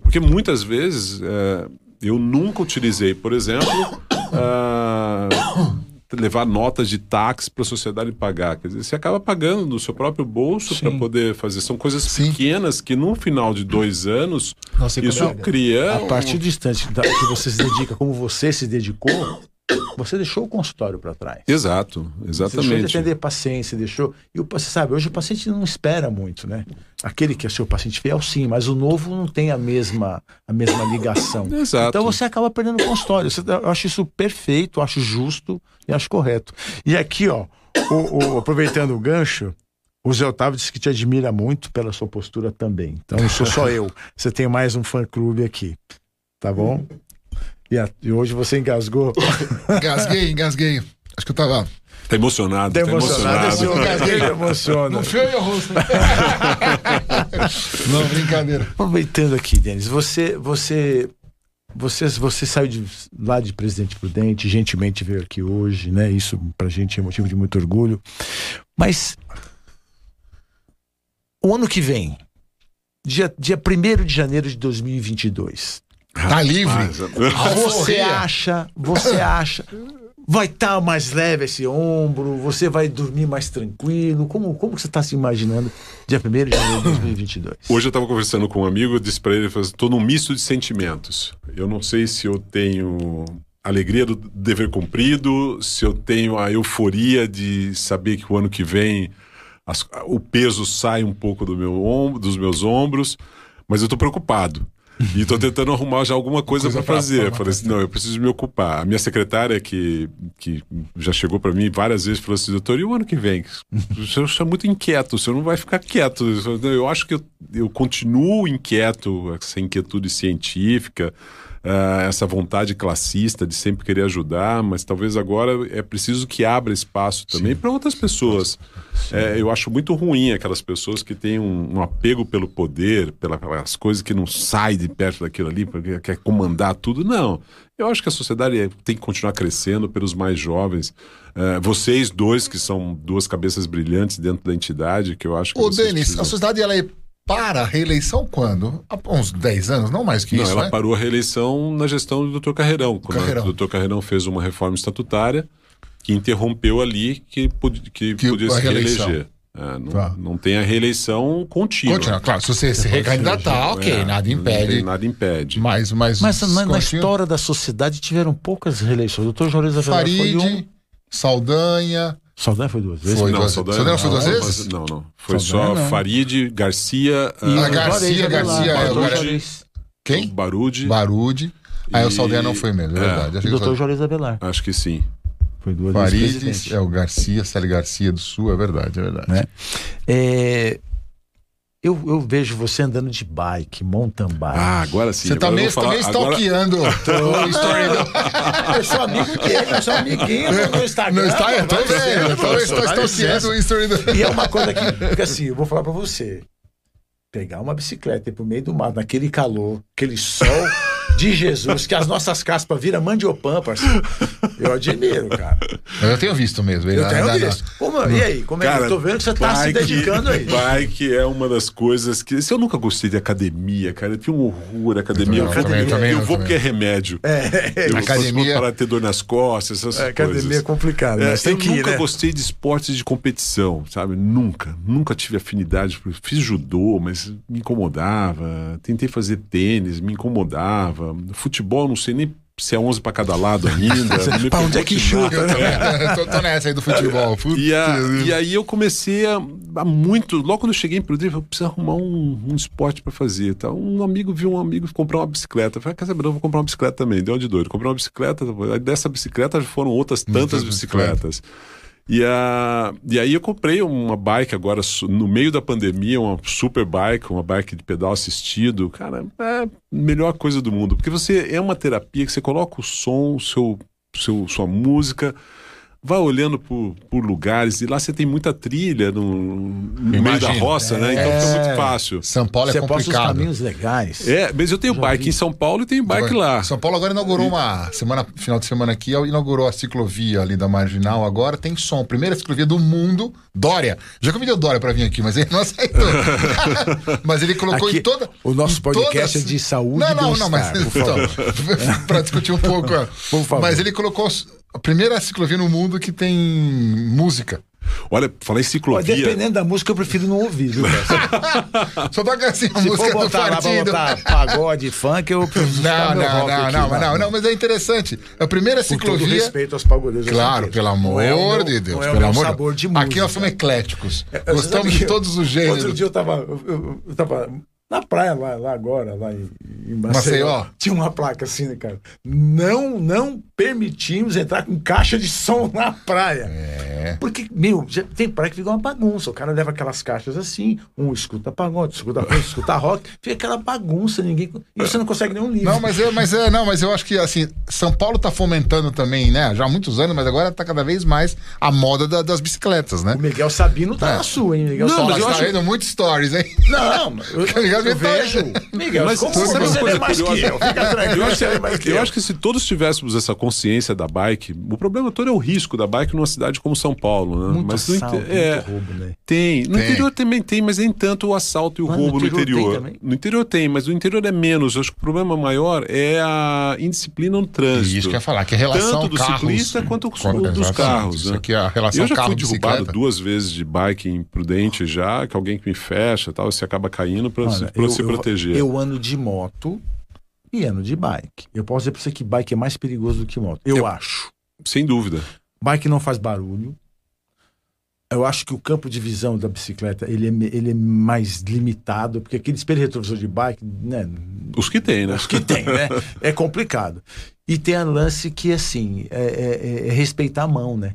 Porque muitas vezes é, eu nunca utilizei, por exemplo, uh, [coughs] levar notas de táxi para a sociedade pagar. Quer dizer, você acaba pagando do seu próprio bolso para poder fazer. São coisas Sim. pequenas que no final de dois anos Nossa, isso cria. A partir do instante que você se dedica, como você se dedicou, você deixou o consultório para trás. Exato, exatamente. Você deixou de atender paciência, deixou. E você sabe, hoje o paciente não espera muito, né? Aquele que é seu paciente fiel, sim, mas o novo não tem a mesma, a mesma ligação. [laughs] Exato. Então você acaba perdendo o consultório. Eu acho isso perfeito, acho justo e acho correto. E aqui, ó, o, o, aproveitando o gancho, o Zé Otávio disse que te admira muito pela sua postura também. Então não sou só eu. [laughs] Você tem mais um fã-clube aqui. Tá bom? E, a, e hoje você engasgou. [laughs] engasguei, engasguei. Acho que eu tava. Tá emocionado. Tá, tá emocionado. emocionado. Engasguei, [laughs] emociona. Não foi o rosto. [laughs] Não, brincadeira. Aproveitando aqui, Denis, você, você, você, você saiu de, lá de Presidente Prudente, gentilmente veio aqui hoje, né? Isso pra gente é motivo de muito orgulho. Mas o ano que vem, dia, dia 1 de janeiro de 2022, Tá livre. Ah, você acha, você acha, vai estar tá mais leve esse ombro, você vai dormir mais tranquilo. Como, como você está se imaginando dia 1 de janeiro de 2022? Hoje eu estava conversando com um amigo, eu disse para ele, estou num misto de sentimentos. Eu não sei se eu tenho alegria do dever cumprido, se eu tenho a euforia de saber que o ano que vem as, o peso sai um pouco do meu ombro, dos meus ombros, mas eu estou preocupado. [laughs] E estou tentando arrumar já alguma coisa, coisa para fazer. Falei assim, não, eu preciso me ocupar. A minha secretária, que, que já chegou para mim várias vezes, falou assim, doutor, e o ano que vem? [laughs] O senhor está muito inquieto, o senhor não vai ficar quieto. Eu acho que eu, eu continuo inquieto, essa inquietude científica, uh, essa vontade classista de sempre querer ajudar, mas talvez agora é preciso que abra espaço também para outras pessoas. É, eu acho muito ruim aquelas pessoas que têm um, um apego pelo poder, pelas coisas que não saem de perto daquilo ali, porque quer comandar tudo. Não. Eu acho que a sociedade tem que continuar crescendo pelos mais jovens. Uh, vocês dois, que são duas cabeças brilhantes dentro da entidade, que eu acho que. Ô, Denis, precisam... a sociedade ela é para a reeleição quando? Há uns 10 anos, não mais que não, isso. Ela né? parou a reeleição na gestão do Dr. Carreirão. Quando Carreirão. o Dr. Carreirão fez uma reforma estatutária que interrompeu ali que, que, que podia se reeleger. É, não, tá. não, tem a reeleição contínua. Continua, claro. Se você se recandidatar, ok, é, nada impede. Nada impede. Mas, mas, mas na, na, história da sociedade tiveram poucas reeleições. O doutor Avelar foi um... Saldanha. Saldanha foi duas vezes? Foi não, duas, Saldanha, Saldanha foi duas não, vezes? não, não. Foi Saldanha, só não. Farid, Garcia. E uh, Garcia, Garcia. É, Barude, Quem? Barude. Barude. Aí o Saldanha não foi mesmo, é verdade. É. O doutor Juarez Avelar. Acho que sim. Foi duas Farides, vezes. É o Garcia, Célio Garcia do Sul, é verdade, é verdade. Né? É, eu, eu, vejo você andando de bike, mountain bike. Ah, agora sim. Você tá meio, falar, meio stalkeando agora... [laughs] story do... [laughs] Eu sou amigo dele, eu sou amiguinho no Instagram. No Instagram, eu tô vendo. Eu estou stalkeando o story do... E é uma coisa que, porque assim, eu vou falar pra você. Pegar uma bicicleta e ir pro meio do mato, naquele calor, aquele sol de Jesus, que as nossas caspas viram mandiopã, parceiro. Eu admiro, cara. Eu tenho visto mesmo. Eu tenho visto. Como, e aí, como cara, é que eu tô vendo que você tá se dedicando aí? Bike é uma das coisas que. Se eu nunca gostei de academia, cara. Eu tinha um horror academia. Eu, academia, também, também, eu vou porque é remédio. É, eu academia. para ter dor nas costas, essas é, coisas. Academia é complicado. É, eu que nunca né? gostei de esportes de competição, sabe? Nunca. Nunca tive afinidade. Fiz judô, mas me incomodava. Tentei fazer tênis, me incomodava. Futebol, não sei nem se é 11 para cada lado ainda. [laughs] pra onde é que chuta? Né? tô, tô, nessa aí do futebol. E, a, e, aí eu comecei a, a, muito. Logo quando eu cheguei em Prudente, eu preciso arrumar um, um esporte para fazer. Tá? Um amigo viu um amigo comprar uma bicicleta. Eu falei, quer saber, eu vou comprar uma bicicleta também. Deu de doido. Comprei uma bicicleta. Dessa bicicleta foram outras tantas bicicletas. E, a, e aí eu comprei uma bike agora no meio da pandemia, uma super bike, uma bike de pedal assistido. Cara, é a melhor coisa do mundo. Porque você é uma terapia que você coloca o som, seu, seu, sua música vai olhando por, por lugares e lá você tem muita trilha no, no meio da roça, é, né? Então fica muito fácil. São Paulo é você complicado. Os caminhos legais. É, mas eu tenho Já bike vi. em São Paulo e tenho bike lá. São Paulo agora inaugurou uma semana, final de semana aqui, inaugurou a ciclovia ali da Marginal. Agora tem som. Primeira ciclovia do mundo, Dória. Já convidei o Dória para vir aqui, mas ele não aceitou. [laughs] mas ele colocou aqui, em toda. O nosso podcast toda... é de saúde. Não, não, não, mas então, [laughs] para discutir um pouco. Mas ele colocou a primeira ciclovia no mundo que tem música. Olha, falei ciclovia. Dependendo da música, eu prefiro não ouvir, viu? [laughs] Só toca assim a Se música for botar do partido. Lá botar pagode, funk, eu prefiro não, não, não, não, não, não, não, mas é interessante. A primeira ciclovia. Com respeito aos pagodeiros. Claro, pelo amor é meu, de Deus, é pelo amor. Sabor de música. Aqui nós somos ecléticos. É, Gostamos de todos os gêneros. Outro dia eu tava, eu, eu tava na praia lá, lá agora, lá em, em Maceió, Maceió, tinha uma placa assim, né, cara? Não, não permitimos entrar com caixa de som na praia. É. Porque, meu, tem praia que fica uma bagunça. O cara leva aquelas caixas assim, um escuta pagode, escuta rock, escuta rock, fica aquela bagunça, ninguém. E você não consegue nenhum livro. Não, mas é, mas é, não, mas eu acho que assim, São Paulo tá fomentando também, né? Já há muitos anos, mas agora tá cada vez mais a moda da, das bicicletas, né? O Miguel Sabino tá é. na sua, hein? Miguel não, Sabino. mas eu tá acho... vendo muitos stories, hein? Não, eu, [laughs] eu, eu vejo. Miguel, mas como você, você é mais que eu? Fica tranquilo, eu acho, é mais que eu. Eu acho que se todos tivéssemos essa consciência da bike, o problema todo é o risco da bike numa cidade como São Paulo, né? Muito mas assalto, no, é, muito roubo, né? Tem. No tem. interior também tem, mas nem tanto o assalto e o mas roubo no interior. No interior. no interior tem, mas no interior é menos. Eu acho que o problema maior é a indisciplina no trânsito. Isso que eu ia falar, que a relação Tanto do carros, ciclista quanto com, dos carros. Isso né? aqui é a relação Eu já carro fui derrubado duas vezes de bike imprudente já, que alguém que me fecha tal, você acaba caindo para se, eu, se proteger. Eu, eu ando de moto e ando de bike. Eu posso dizer para você que bike é mais perigoso do que moto. Eu, eu acho. Sem dúvida. Bike não faz barulho. Eu acho que o campo de visão da bicicleta ele é, ele é mais limitado, porque aquele espelho retrovisor de bike, né? Os que tem, né? Os que tem, né? [laughs] é complicado. E tem a lance que, assim, é, é, é respeitar a mão, né?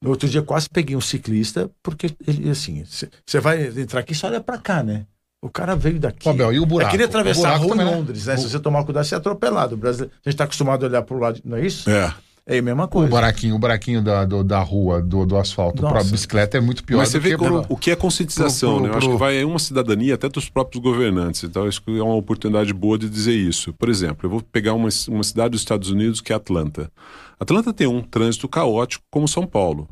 No outro dia quase peguei um ciclista, porque ele, assim, você vai entrar aqui, só olha pra cá, né? O cara veio daqui. Abel, e o buraco? É queria O atravessar a rua em também, né? Londres, né? O- Se você tomar cuidado, você é atropelado. O Brasil, a gente está acostumado a olhar para o lado, não é isso? É. É a mesma O coisa. buraquinho, o buraquinho da, do- da rua, do, do asfalto para bicicleta é muito pior Mas você do vê que como- pro- o que é conscientização, pro- né? Eu acho pro- que vai em uma cidadania até dos próprios governantes. Então, acho que é uma oportunidade boa de dizer isso. Por exemplo, eu vou pegar uma, uma cidade dos Estados Unidos que é Atlanta. Atlanta tem um trânsito caótico como São Paulo.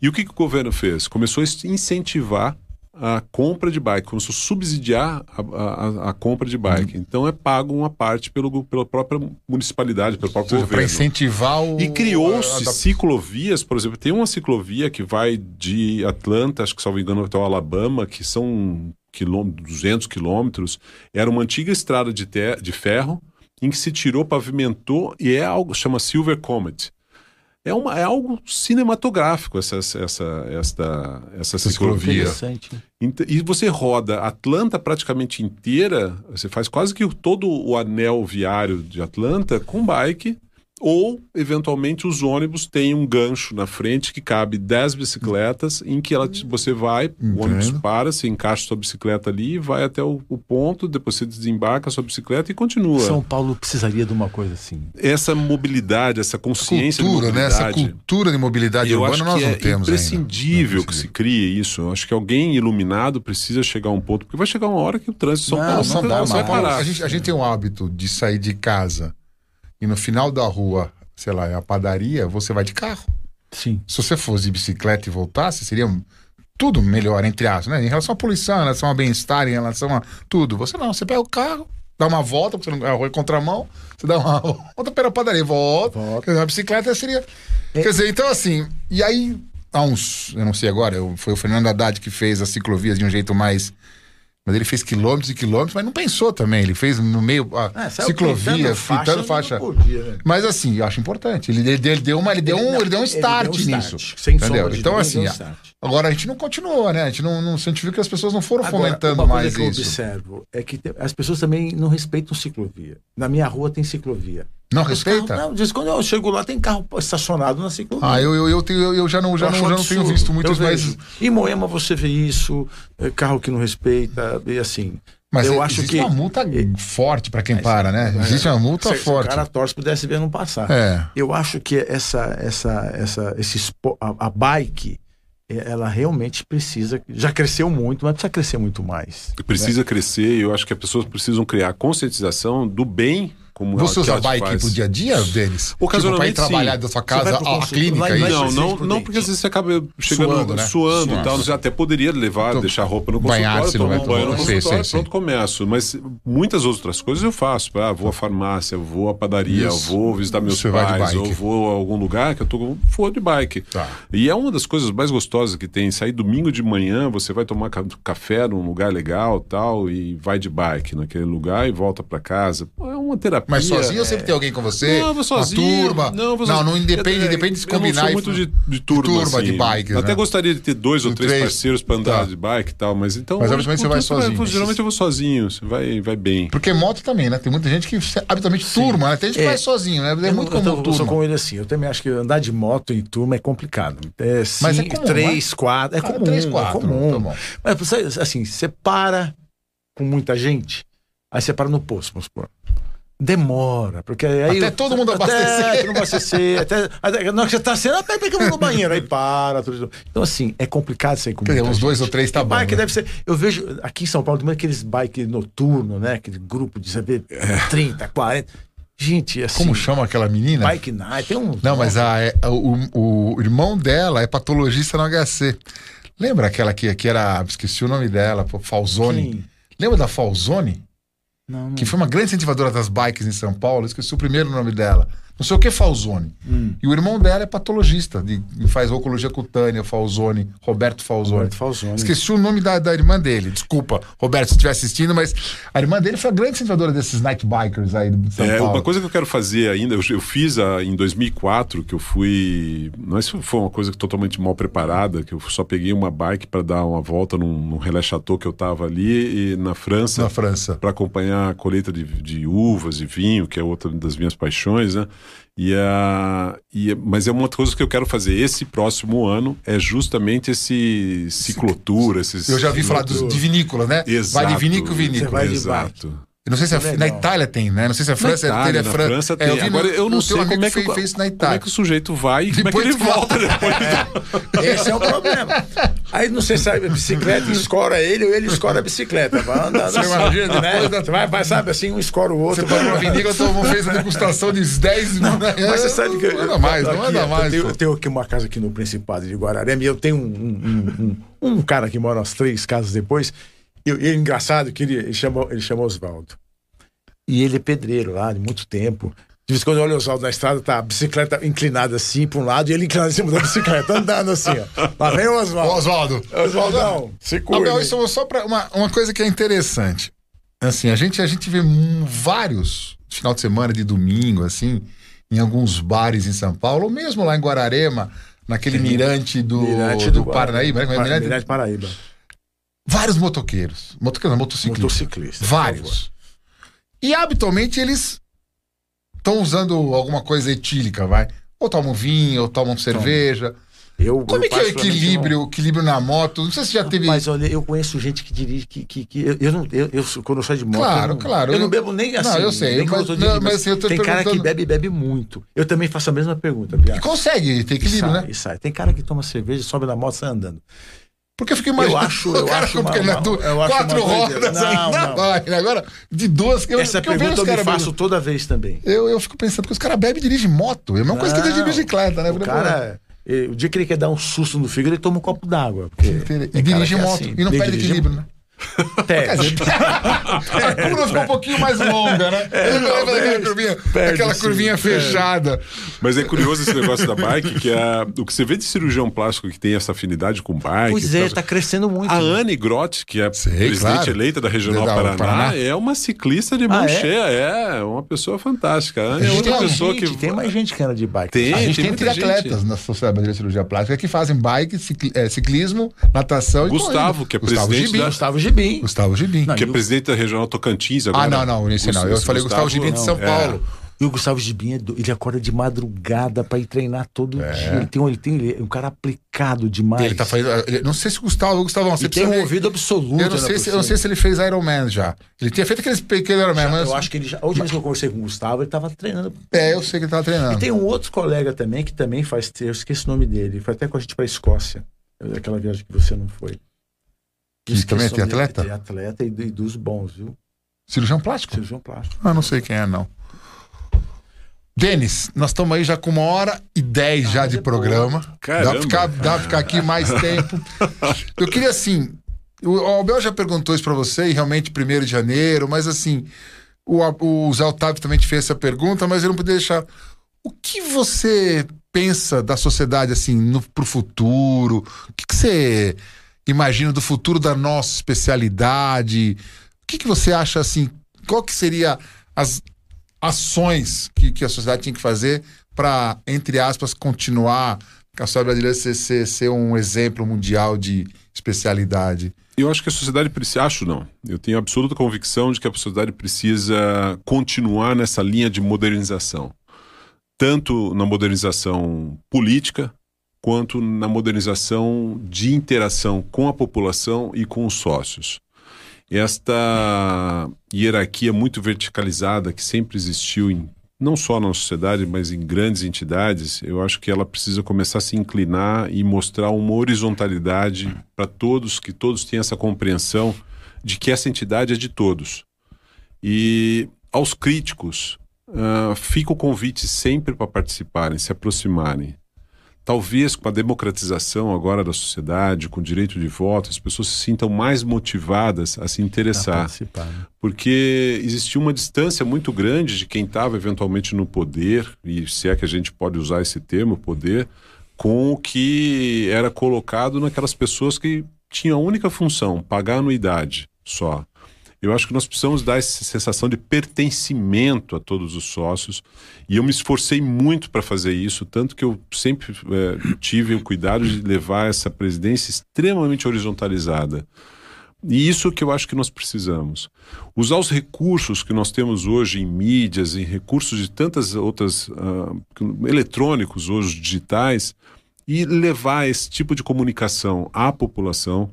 E o que, que o governo fez? Começou a incentivar a compra de bike, começou a subsidiar a, a- a compra de bike. Então é pago uma parte pelo, pela própria municipalidade, pelo próprio para governo. incentivar o. E criou-se a- ciclovias, por exemplo, tem uma ciclovia que vai de Atlanta, acho que salvo engano, até o Alabama, que são quilô- 200 quilômetros. Era uma antiga estrada de, de ferro em que se tirou, pavimentou e é algo chama Silver Comet. É, uma, é algo cinematográfico essa, essa, esta, essa ciclovia. Interessante. Ent- E você roda Atlanta praticamente inteira, você faz quase que todo o anel viário de Atlanta com bike, ou eventualmente os ônibus têm um gancho na frente que cabe 10 bicicletas, em que ela, você vai, o ônibus Entendo. para, você encaixa sua bicicleta ali, vai até o, o ponto, depois você desembarca a sua bicicleta e continua. São Paulo precisaria de uma coisa assim. Essa mobilidade, essa consciência cultura, de né? Essa mobilidade. cultura de mobilidade Eu urbana nós não é temos imprescindível ainda. que se crie isso. Eu acho que alguém iluminado precisa chegar a um ponto, porque vai chegar uma hora que o trânsito de São Não, Paulo não não, dá vai parar. A gente, a gente tem o hábito de sair de casa e no final da rua, sei lá, é a padaria, você vai de carro. Sim. Se você fosse de bicicleta e voltasse, seria tudo melhor, entre aspas, né? Em relação à poluição, em relação ao bem-estar, em relação a tudo. Você não, você pega o carro, dá uma volta, porque você não é contramão, você dá uma [laughs] volta pela padaria, volta. Volta. Dizer, a bicicleta seria. Quer dizer, então assim, e aí, há uns, eu não sei agora, eu- foi o Fernando Haddad que fez as ciclovias de um jeito mais. Mas ele fez quilômetros e quilômetros, mas não pensou também. Ele fez no meio É, ciclovia, fitando faixa, faixa. não podia, né? Mas assim, eu acho importante. Ele, ele, ele deu uma, ele deu um, ele deu um start deu um nisso. start, sem entendeu? Então assim, a- agora a gente não continuou, né? A gente não, não viu que as pessoas não foram Agora, fomentando uma mais coisa que eu isso. observo é que as pessoas também não respeitam ciclovia. Na minha rua tem ciclovia. Não Os respeita? carros- não, diz quando eu chego lá tem carro estacionado na ciclovia. Ah, eu, eu, eu, tenho- eu, eu já não, já Eu não, já não tenho visto muitos mais. Em Moema você vê isso, é, carro que não respeita, e assim. Mas eu é- acho existe que uma multa forte para quem para, né? Existe uma multa se, se o forte. cara torce pro DSB não passar. É. Eu acho que essa, essa, essa, esse a, a bike, é, ela realmente precisa. Já cresceu muito, mas precisa crescer muito mais. Precisa crescer e eu acho que as pessoas precisam criar conscientização do bem como Você usa bike faz. pro dia a dia, Denis? Ocasionalmente, tipo, pra ir trabalhar sim. da sua casa à consultório, clínica aí? Vai Não, não, não, porque às vezes você acaba chegando Suando, né? suando e tal. Você até poderia levar, Então, deixar a roupa no consultório, tomar não um banho no consultório, sim, pronto, sim. começo. Mas muitas outras coisas eu faço. Ah, vou à farmácia, vou à padaria, Isso. vou visitar meus Você pais, ou vou a algum lugar que eu tô vou de bike. Tá. E é uma das coisas mais gostosas que tem. Sair domingo de manhã, você vai tomar ca- café num lugar legal tal, e vai de bike naquele lugar e volta para casa. É uma terapia. Mas sozinho é... ou sempre tem alguém com você? Não, eu vou sozinho. Uma turma? Não, eu vou não, sozinho. não independe, Eu- independe de se eu não combinar. sou e- muito de, de turma, turma, de assim. bikes, Até né? gostaria de ter dois ou De três, três. parceiros para andar Tá. de bike e tal, mas então. Mas, habitualmente, você vai sozinho. vai- Geralmente eu vou sozinho, você vai, vai bem. Porque moto também, né? Tem muita gente que habitualmente turma, né? Tem gente que É. vai sozinho, né? É Eu muito não- eu comum eu sou turma. com ele assim. Eu também acho que andar de moto em turma é complicado. É Mas é cinco, comum, três, quatro. É Ah, comum. três, quatro, é comum. Mas você, assim, você para com muita gente, aí você para no posto, vamos supor. Demora, porque aí. Até todo mundo até abastecer. que não abastecer. Até, até, que você tá sendo, peraí que eu vou no banheiro. Aí para. Tudo. Então, assim, é complicado sair com Quer dizer, muita uns dois ou três tá E bom, Bike né? deve ser. Eu vejo aqui em São Paulo também aqueles bike noturno, né? Aquele grupo de saber 30, 40. Gente, assim. Como chama aquela menina? Bike night, tem um. Não, mas a, é- o, o irmão dela é patologista no HC. Lembra aquela que, que era. Esqueci o nome dela, Falzone. Lembra da Falzone? Não, não. Que foi uma grande incentivadora das bikes em São Paulo. Esqueci o primeiro nome dela. Não sei o que Falzone. Hum. E o irmão dela é patologista, de, faz oncologia cutânea, Falzone, Roberto Falzone. Roberto Falzone. Esqueci o nome da, da irmã dele. Desculpa, Roberto, se estiver assistindo, mas a irmã dele foi a grande incentivadora desses night bikers aí de São É, Paulo. uma coisa que eu quero fazer ainda, eu, eu fiz a, em 2004, que eu fui. Não sei se foi uma coisa totalmente mal preparada, que eu só peguei uma bike para dar uma volta num, num relé chateau que eu tava ali e na França. Na França. para acompanhar a colheita de, de uvas e vinho, que é outra das minhas paixões, né? E a, e, mas é uma coisa que eu quero fazer esse próximo ano é justamente esse ciclotour, esses Eu já vi falar dos, de vinícola, né? Exato. Vai de vinícola vinícola. vai de Exato. Eu não sei se Que a, legal. na Itália tem, né? Não sei se a França na Itália, tem. a na Fran- França É, tem. eu vi no- Agora eu não sei como é, que, fez, na como é Itália. que o sujeito vai e como é que Depois ele volta. depois. Esse é o problema. Aí não sei se a bicicleta escora ele ou ele escora a bicicleta. Vai andando Você imagina, né? depois vai, vai, sabe, assim, um escora o outro. Você foi numa vinícola, todo mundo fez a degustação de 10 Mas você sabe que. Não anda mais, não anda mais. Eu tenho, eu aqui uma casa aqui no Principado de Guararema e eu tenho um, um, um, um cara que mora umas três casas depois. E e é engraçado que ele, ele chama, ele chama Oswaldo. E ele é pedreiro lá de muito tempo. De vez em quando eu olho o Oswaldo na estrada, tá a bicicleta inclinada assim para um lado e ele inclinado em cima da bicicleta, andando assim, ó. Lá vem o Oswaldo. Oswaldo. Oswaldão, se cuida. Abel, isso é só para uma, uma coisa que é interessante. Assim, a gente, a gente vê vários final de semana, de domingo, assim, em alguns bares em São Paulo, ou mesmo lá em Guararema, naquele mirante do, Mirante do, do Paranaíba, né? Pa- Mirante- Mirante Paraíba. Vários motoqueiros. Motoqueiros, não, motociclistas. Vários. E habitualmente eles estão usando alguma coisa etílica, vai. Ou tomam vinho, ou tomam cerveja. Eu, Como eu é que é o equilíbrio, equilíbrio na moto? Não sei se já não- teve. Mas olha, eu conheço gente que dirige que, que, que eu, eu não eu, eu quando eu saio de moto Claro, eu não, claro. eu não bebo nem assim Não, eu sei, nem mas- eu não, dirigindo, mas assim, eu tô tem cara que bebe e bebe muito eu também faço a mesma pergunta Bianca. Consegue ter E equilíbrio, sai, né? e sai. Tem cara que toma cerveja, sobe na moto e sai andando. Porque eu fico imaginando. Eu acho- [laughs] eu cara acho uma- porque uma- eu quatro uma rodas Não, ainda não. vai. né? Agora, de duas. Eu, Essa eu pergunta os eu me faço bebendo- toda vez também. eu, eu fico pensando, porque os caras bebem e dirigem moto. É a mesma coisa que dirigir Não, bicicleta, né? O cara, o dia que ele quer dar um susto no fígado, ele toma um copo d'água. porque E dirige é moto. assim, e não perde equilíbrio, né? Perde. A curva ficou um pouquinho mais longa, né? Ele não daquela perde, curvinha, perde, aquela sim, curvinha perde. fechada. Mas é curioso esse negócio da bike, que é o que você vê de cirurgião plástico que tem essa afinidade com bike. Pois é, tá crescendo muito. A né? Anne Groth, que é Sei, presidente claro. eleita da Regional Paraná, Paraná. é uma ciclista de mão Ah, é? cheia, é uma pessoa fantástica. A Anne é outra tem pessoa gente, que. Tem mais gente que anda de bike. Tem, A gente tem, muita triatletas na Sociedade Brasileira de Cirurgia Plástica que fazem bike, cicli- é, ciclismo, natação Gustavo, e corrida. que é Gustavo presidente Gibim. da- Gustavo Gibim. Gustavo Gibim. Não, Que é o- presidente da Regional Tocantins agora. Ah, não, não, esse não. Eu falei Gustavo Gibim de São é. Paulo. E o Gustavo Gibim, é do- ele acorda de madrugada pra ir treinar todo dia. Ele tem, um- ele tem ele é um cara aplicado demais. Ele tá fazendo. ele- não sei se o Gustavo, Gustavo, você tem um ver. ouvido absoluto. Eu não, sei se, eu não sei se ele fez Iron Man já. Ele tinha feito aqueles pequenos Iron Man, mas. Eu acho que ele já. A última vez que eu conversei com o Gustavo, ele tava treinando. É, eu sei que ele tava treinando. E tem um outro colega também que também faz. Eu esqueci o nome dele. Ele foi até com a gente pra Escócia. Aquela viagem que você não foi. Que também tem dele. atleta? Tem atleta e, e dos bons, viu? Cirurgião plástico? Cirurgião plástico. Ah, não sei quem é, não. Denis, nós estamos aí já com uma hora e dez já mas de é programa. Dá Caramba. pra, ficar, dá pra ficar aqui mais [laughs] tempo. Eu queria assim. O Albel já perguntou isso pra você, e realmente, 1 de janeiro, mas assim, o, o Zé Otávio também te fez essa pergunta, mas eu não podia deixar. O que você pensa da sociedade, assim, no, pro futuro? O que, que você imagina do futuro da nossa especialidade? O que, que você acha, assim, qual que seria as ações que, que a sociedade tinha que fazer para, entre aspas, continuar a sociedade brasileira ser, ser, ser um exemplo mundial de especialidade? Eu acho que a sociedade precisa. Acho não. Eu tenho absoluta convicção de que a sociedade precisa continuar nessa linha de modernização. Tanto na modernização política, quanto na modernização de interação com a população e com os sócios. Esta hierarquia muito verticalizada que sempre existiu em não só na sociedade, mas em grandes entidades, eu acho que ela precisa começar a se inclinar e mostrar uma horizontalidade para todos, que todos tenham essa compreensão de que essa entidade é de todos. E aos críticos, ah, fica o convite sempre para participarem, se aproximarem. Talvez com a democratização agora da sociedade, com o direito de voto, as pessoas se sintam mais motivadas a se interessar Participar, né? porque existia uma distância muito grande de quem estava eventualmente no poder, e se é que a gente pode usar esse termo, poder, com o que era colocado naquelas pessoas que tinham a única função, pagar anuidade só. Eu acho que nós precisamos dar essa sensação de pertencimento a todos os sócios, e eu me esforcei muito para fazer isso, tanto que eu sempre eh, tive o cuidado de levar essa presidência extremamente horizontalizada E isso que eu acho que nós precisamos. Usar os recursos que nós temos hoje em mídias, em recursos de tantas outras uh, eletrônicos hoje digitais e levar esse tipo de comunicação à população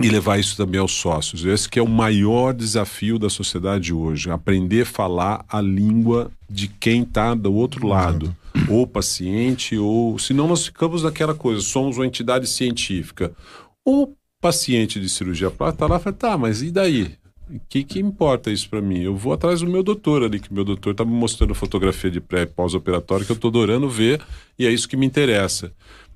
e levar isso também aos sócios. Esse que é o maior desafio da sociedade hoje, aprender a falar a língua de quem está do outro lado, ou paciente, ou senão nós ficamos naquela coisa, somos uma entidade científica. O paciente de cirurgia plástica está lá e fala, tá, mas e daí? O que, que importa isso para mim? Eu vou atrás do meu doutor ali, que meu doutor está me mostrando fotografia de pré e pós-operatório que eu estou adorando ver e é isso que me interessa.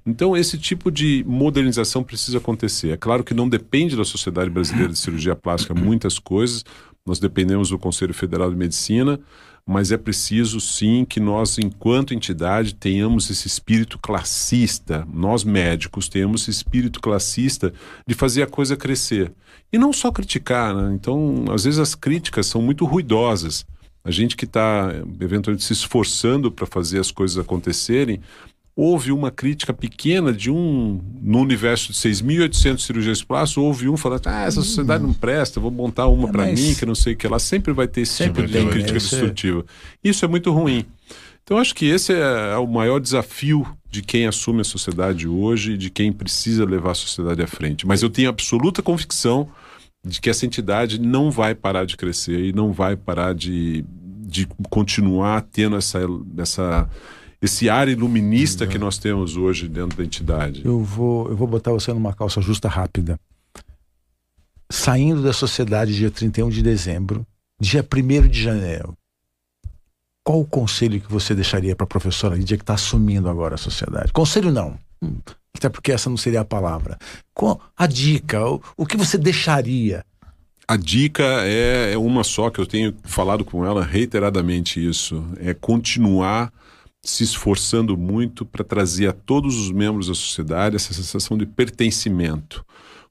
Então, esse tipo de modernização precisa acontecer. É claro que não depende da Sociedade Brasileira de Cirurgia Plástica muitas coisas, nós dependemos do Conselho Federal de Medicina, mas é preciso sim que nós, enquanto entidade, tenhamos esse espírito classista, nós médicos tenhamos esse espírito classista de fazer a coisa crescer. E não só criticar, né? Então, às vezes as críticas são muito ruidosas. A gente que está eventualmente se esforçando para fazer as coisas acontecerem, houve uma crítica pequena de um, no universo de 6.800 cirurgiões plásticos, houve um falando, ah, essa sociedade não presta, vou montar uma é, para mas... mim, que não sei o que lá. Sempre vai ter esse tipo de tem, crítica né? destrutiva. Isso é muito ruim. Então, acho que esse é, é o maior desafio de quem assume a sociedade hoje, de quem precisa levar a sociedade à frente. Mas eu tenho absoluta convicção de que essa entidade não vai parar de crescer e não vai parar de, de continuar tendo essa, essa esse ar iluminista uhum. que nós temos hoje dentro da entidade. Eu vou, eu vou botar você numa calça justa rápida. Saindo da sociedade dia 31 de dezembro, dia 1 de janeiro, qual o conselho que você deixaria para a professora Lídia que está assumindo agora a sociedade? Conselho não, hum, até porque essa não seria a palavra. Qual a dica, o, o que você deixaria? A dica é, é uma só que eu tenho falado com ela reiteradamente isso, é continuar se esforçando muito para trazer a todos os membros da sociedade essa sensação de pertencimento.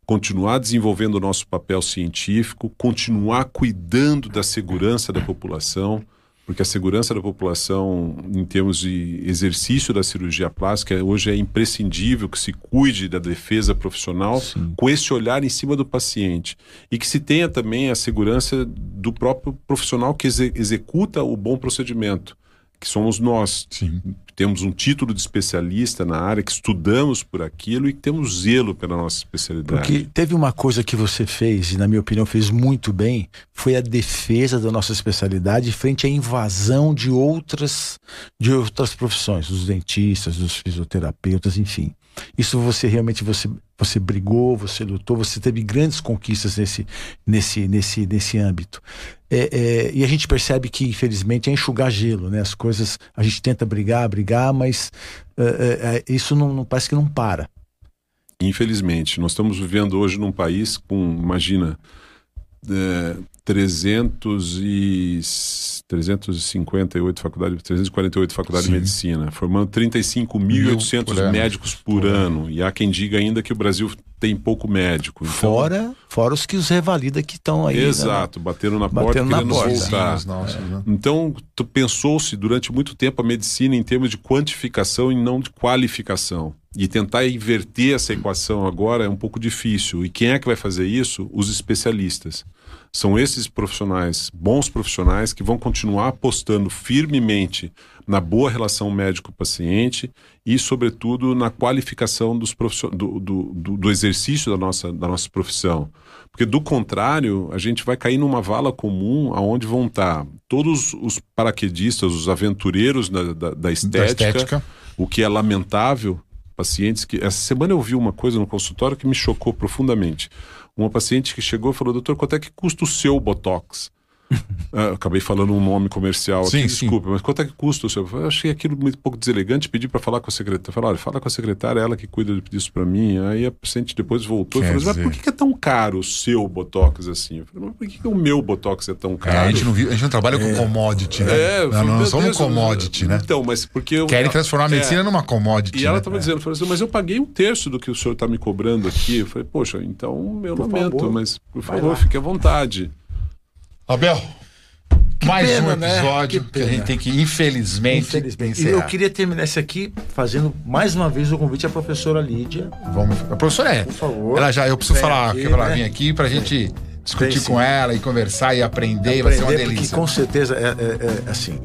Continuar desenvolvendo o nosso papel científico, continuar cuidando da segurança da população, porque a segurança da população, em termos de exercício da cirurgia plástica, hoje é imprescindível que se cuide da defesa profissional Sim. com esse olhar em cima do paciente. E que se tenha também a segurança do próprio profissional que exe executa o bom procedimento que somos nós. Sim. Temos um título de especialista na área, que estudamos por aquilo e temos zelo pela nossa especialidade. Porque teve uma coisa que você fez, e na minha opinião fez muito bem, foi a defesa da nossa especialidade frente à invasão de outras, de outras profissões, dos dentistas, dos fisioterapeutas, enfim. Isso você realmente você você brigou, você lutou, você teve grandes conquistas nesse nesse nesse nesse âmbito. É, é, e a gente percebe que infelizmente é enxugar gelo, né? As coisas a gente tenta brigar, brigar, mas é, é, é isso não, não, parece que não para. Infelizmente, nós estamos vivendo hoje num país com, imagina, 300 e 358 faculdades, 348 faculdades Sim. de medicina, formando 35.800 médicos por ano. ano. E há quem diga ainda que o Brasil tem pouco médico. Então... Fora, fora os que os revalida que estão aí. Né? Exato, né? bateram na porta batendo querendo porta. voltar. Nossas, né? Então, pensou-se durante muito tempo a medicina em termos de quantificação e não de qualificação. E tentar inverter essa equação agora é um pouco difícil. E quem é que vai fazer isso? Os especialistas. São esses profissionais, bons profissionais, que vão continuar apostando firmemente na boa relação médico-paciente e, sobretudo, na qualificação dos do, do, do, do, exercício da nossa, da nossa profissão. Porque, do contrário, a gente vai cair numa vala comum aonde vão estar todos os paraquedistas, os aventureiros da, da, da, estética, da estética, o que é lamentável. Pacientes que. Essa semana eu vi uma coisa no consultório que me chocou profundamente uma paciente que chegou e falou: Doutor, quanto é que custa o seu Botox? Ah, acabei falando um nome comercial aqui, sim, desculpa, sim. mas quanto é que custa o seu? Eu achei aquilo muito pouco deselegante, pedi para falar com a secretária. Falei, olha, fala com a secretária, ela que cuida disso para mim. Aí a paciente depois voltou Quer e falou assim, mas por que é tão caro o seu Botox assim? Eu falei, mas por que, o meu Botox é tão caro? É, a, gente não viu, a gente não trabalha com é. commodity, né? É, não, não somos Deus, commodity, né? Então, mas porque eu. Querem transformar a medicina é. numa commodity. E ela estava né? dizendo, falou assim, mas eu paguei um terço do que o senhor está me cobrando aqui. Eu falei, poxa, então eu por lamento, favor. mas por favor, fique à vontade. Abel, Mais pena, um né? episódio Que que, a gente tem que, infelizmente, Infelizmente. E eu queria terminar esse aqui fazendo mais uma vez o convite à professora Lídia. Vamos, a professora é. Por favor. Ela já, eu preciso Vem falar aqui, que ela né? vir aqui pra gente discutir Vem sim. com ela e conversar e aprender, vai ser uma Aprender, delícia. Porque com certeza é, é- é, assim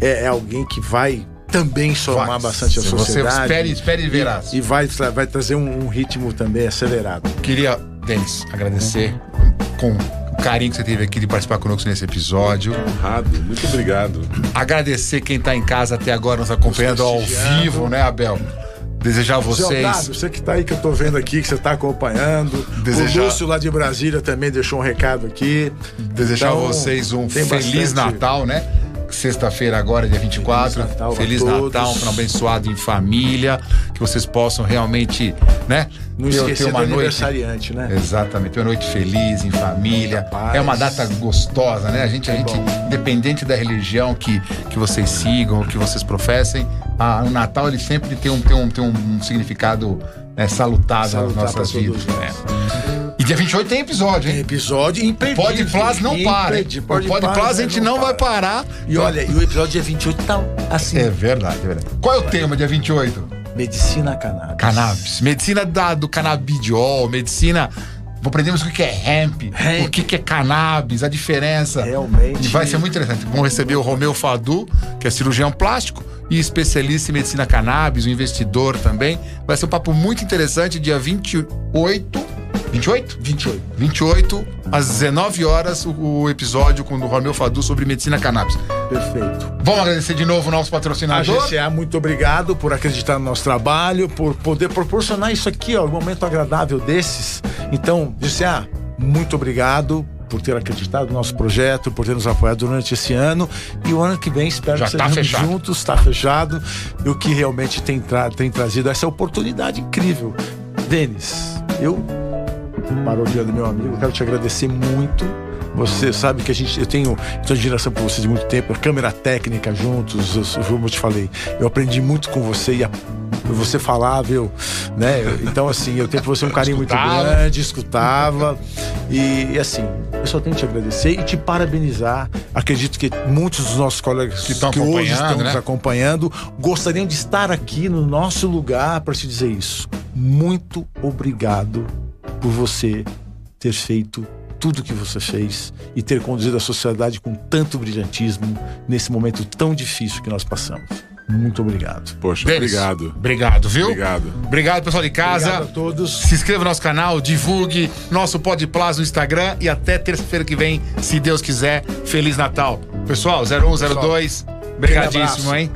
é, é alguém que vai também somar Vai. bastante a Você sociedade. espere- espere e verás. E, vai, vai trazer um, um ritmo também acelerado. Queria, Denis, agradecer com carinho que você teve aqui de participar conosco nesse episódio. Honrado, muito obrigado. Agradecer quem tá em casa até agora nos acompanhando ao vivo, né, Abel? Desejar a vocês. Otávio, você que tá aí, que eu tô vendo aqui, que você tá acompanhando. Desejar- O Lúcio lá de Brasília também deixou um recado aqui. Desejar Então, a vocês um Feliz bastante- Natal, né? Sexta-feira agora, dia 24. Feliz Natal Feliz. Natal, um final abençoado em família. Que vocês possam realmente, né? Não ter- esquecer ter do aniversariante, né? Exatamente, ter uma noite feliz em família. É uma data gostosa, né? A gente, a gente independente da religião que, que vocês sigam, que vocês professem, a- o Natal ele sempre tem um, tem um, tem um significado né, salutável nas nossas vidas. né? E dia 28 tem episódio, Tem hein? episódio imperdível. Pode Plus não para. O Pode Plus a gente não vai parar. E olha, e o episódio dia 28 tá assim. É verdade, é verdade. Qual é o tema dia 28? Medicina cannabis. Cannabis. Medicina da, do canabidiol, medicina. Aprendemos o que é hemp, Hemp. o que que é cannabis, a diferença. Realmente. E vai ser muito interessante. Vamos receber o Romeu Fadu, que é cirurgião plástico e especialista em medicina cannabis, um investidor também. Vai ser um papo muito interessante, dia 28. 28? 28. 28, às 19 horas, o, episódio com o Romeu Fadu sobre medicina cannabis. Perfeito. Vamos agradecer de novo o nosso A patrocinador. GCA, muito obrigado por acreditar no nosso trabalho, por poder proporcionar isso aqui, ó, um momento agradável desses. Então, GCA, muito obrigado por ter acreditado no nosso projeto, por ter nos apoiado durante esse ano. E o ano que vem, espero Já que tá sejamos fechado. juntos, está fechado. E o que realmente tem, tra- tem trazido essa oportunidade incrível. Denis, eu, para o dia do meu amigo, quero te agradecer muito. Você sabe que a gente, eu tenho, tenho admiração por você de muito tempo, câmera técnica juntos, eu, como eu te falei, eu aprendi muito com você e a, você falava, eu, né? Então, assim, eu tenho por você um carinho muito grande, escutava. E, assim, eu só tenho que te agradecer e te parabenizar. Acredito que muitos dos nossos colegas Que estão hoje estão né? nos acompanhando gostariam de estar aqui no nosso lugar para te dizer isso. Muito obrigado por você ter feito tudo que você fez e ter conduzido a sociedade com tanto brilhantismo nesse momento tão difícil que nós passamos. Muito obrigado. Poxa, Denis, obrigado. Obrigado, viu? Obrigado. Obrigado, pessoal de casa. Obrigado a todos. Se inscreva no nosso canal, divulgue nosso Podplas no Instagram e até terça-feira que vem, se Deus quiser. Feliz Natal. Pessoal, 0102, Aquele brigadíssimo, abraço. hein?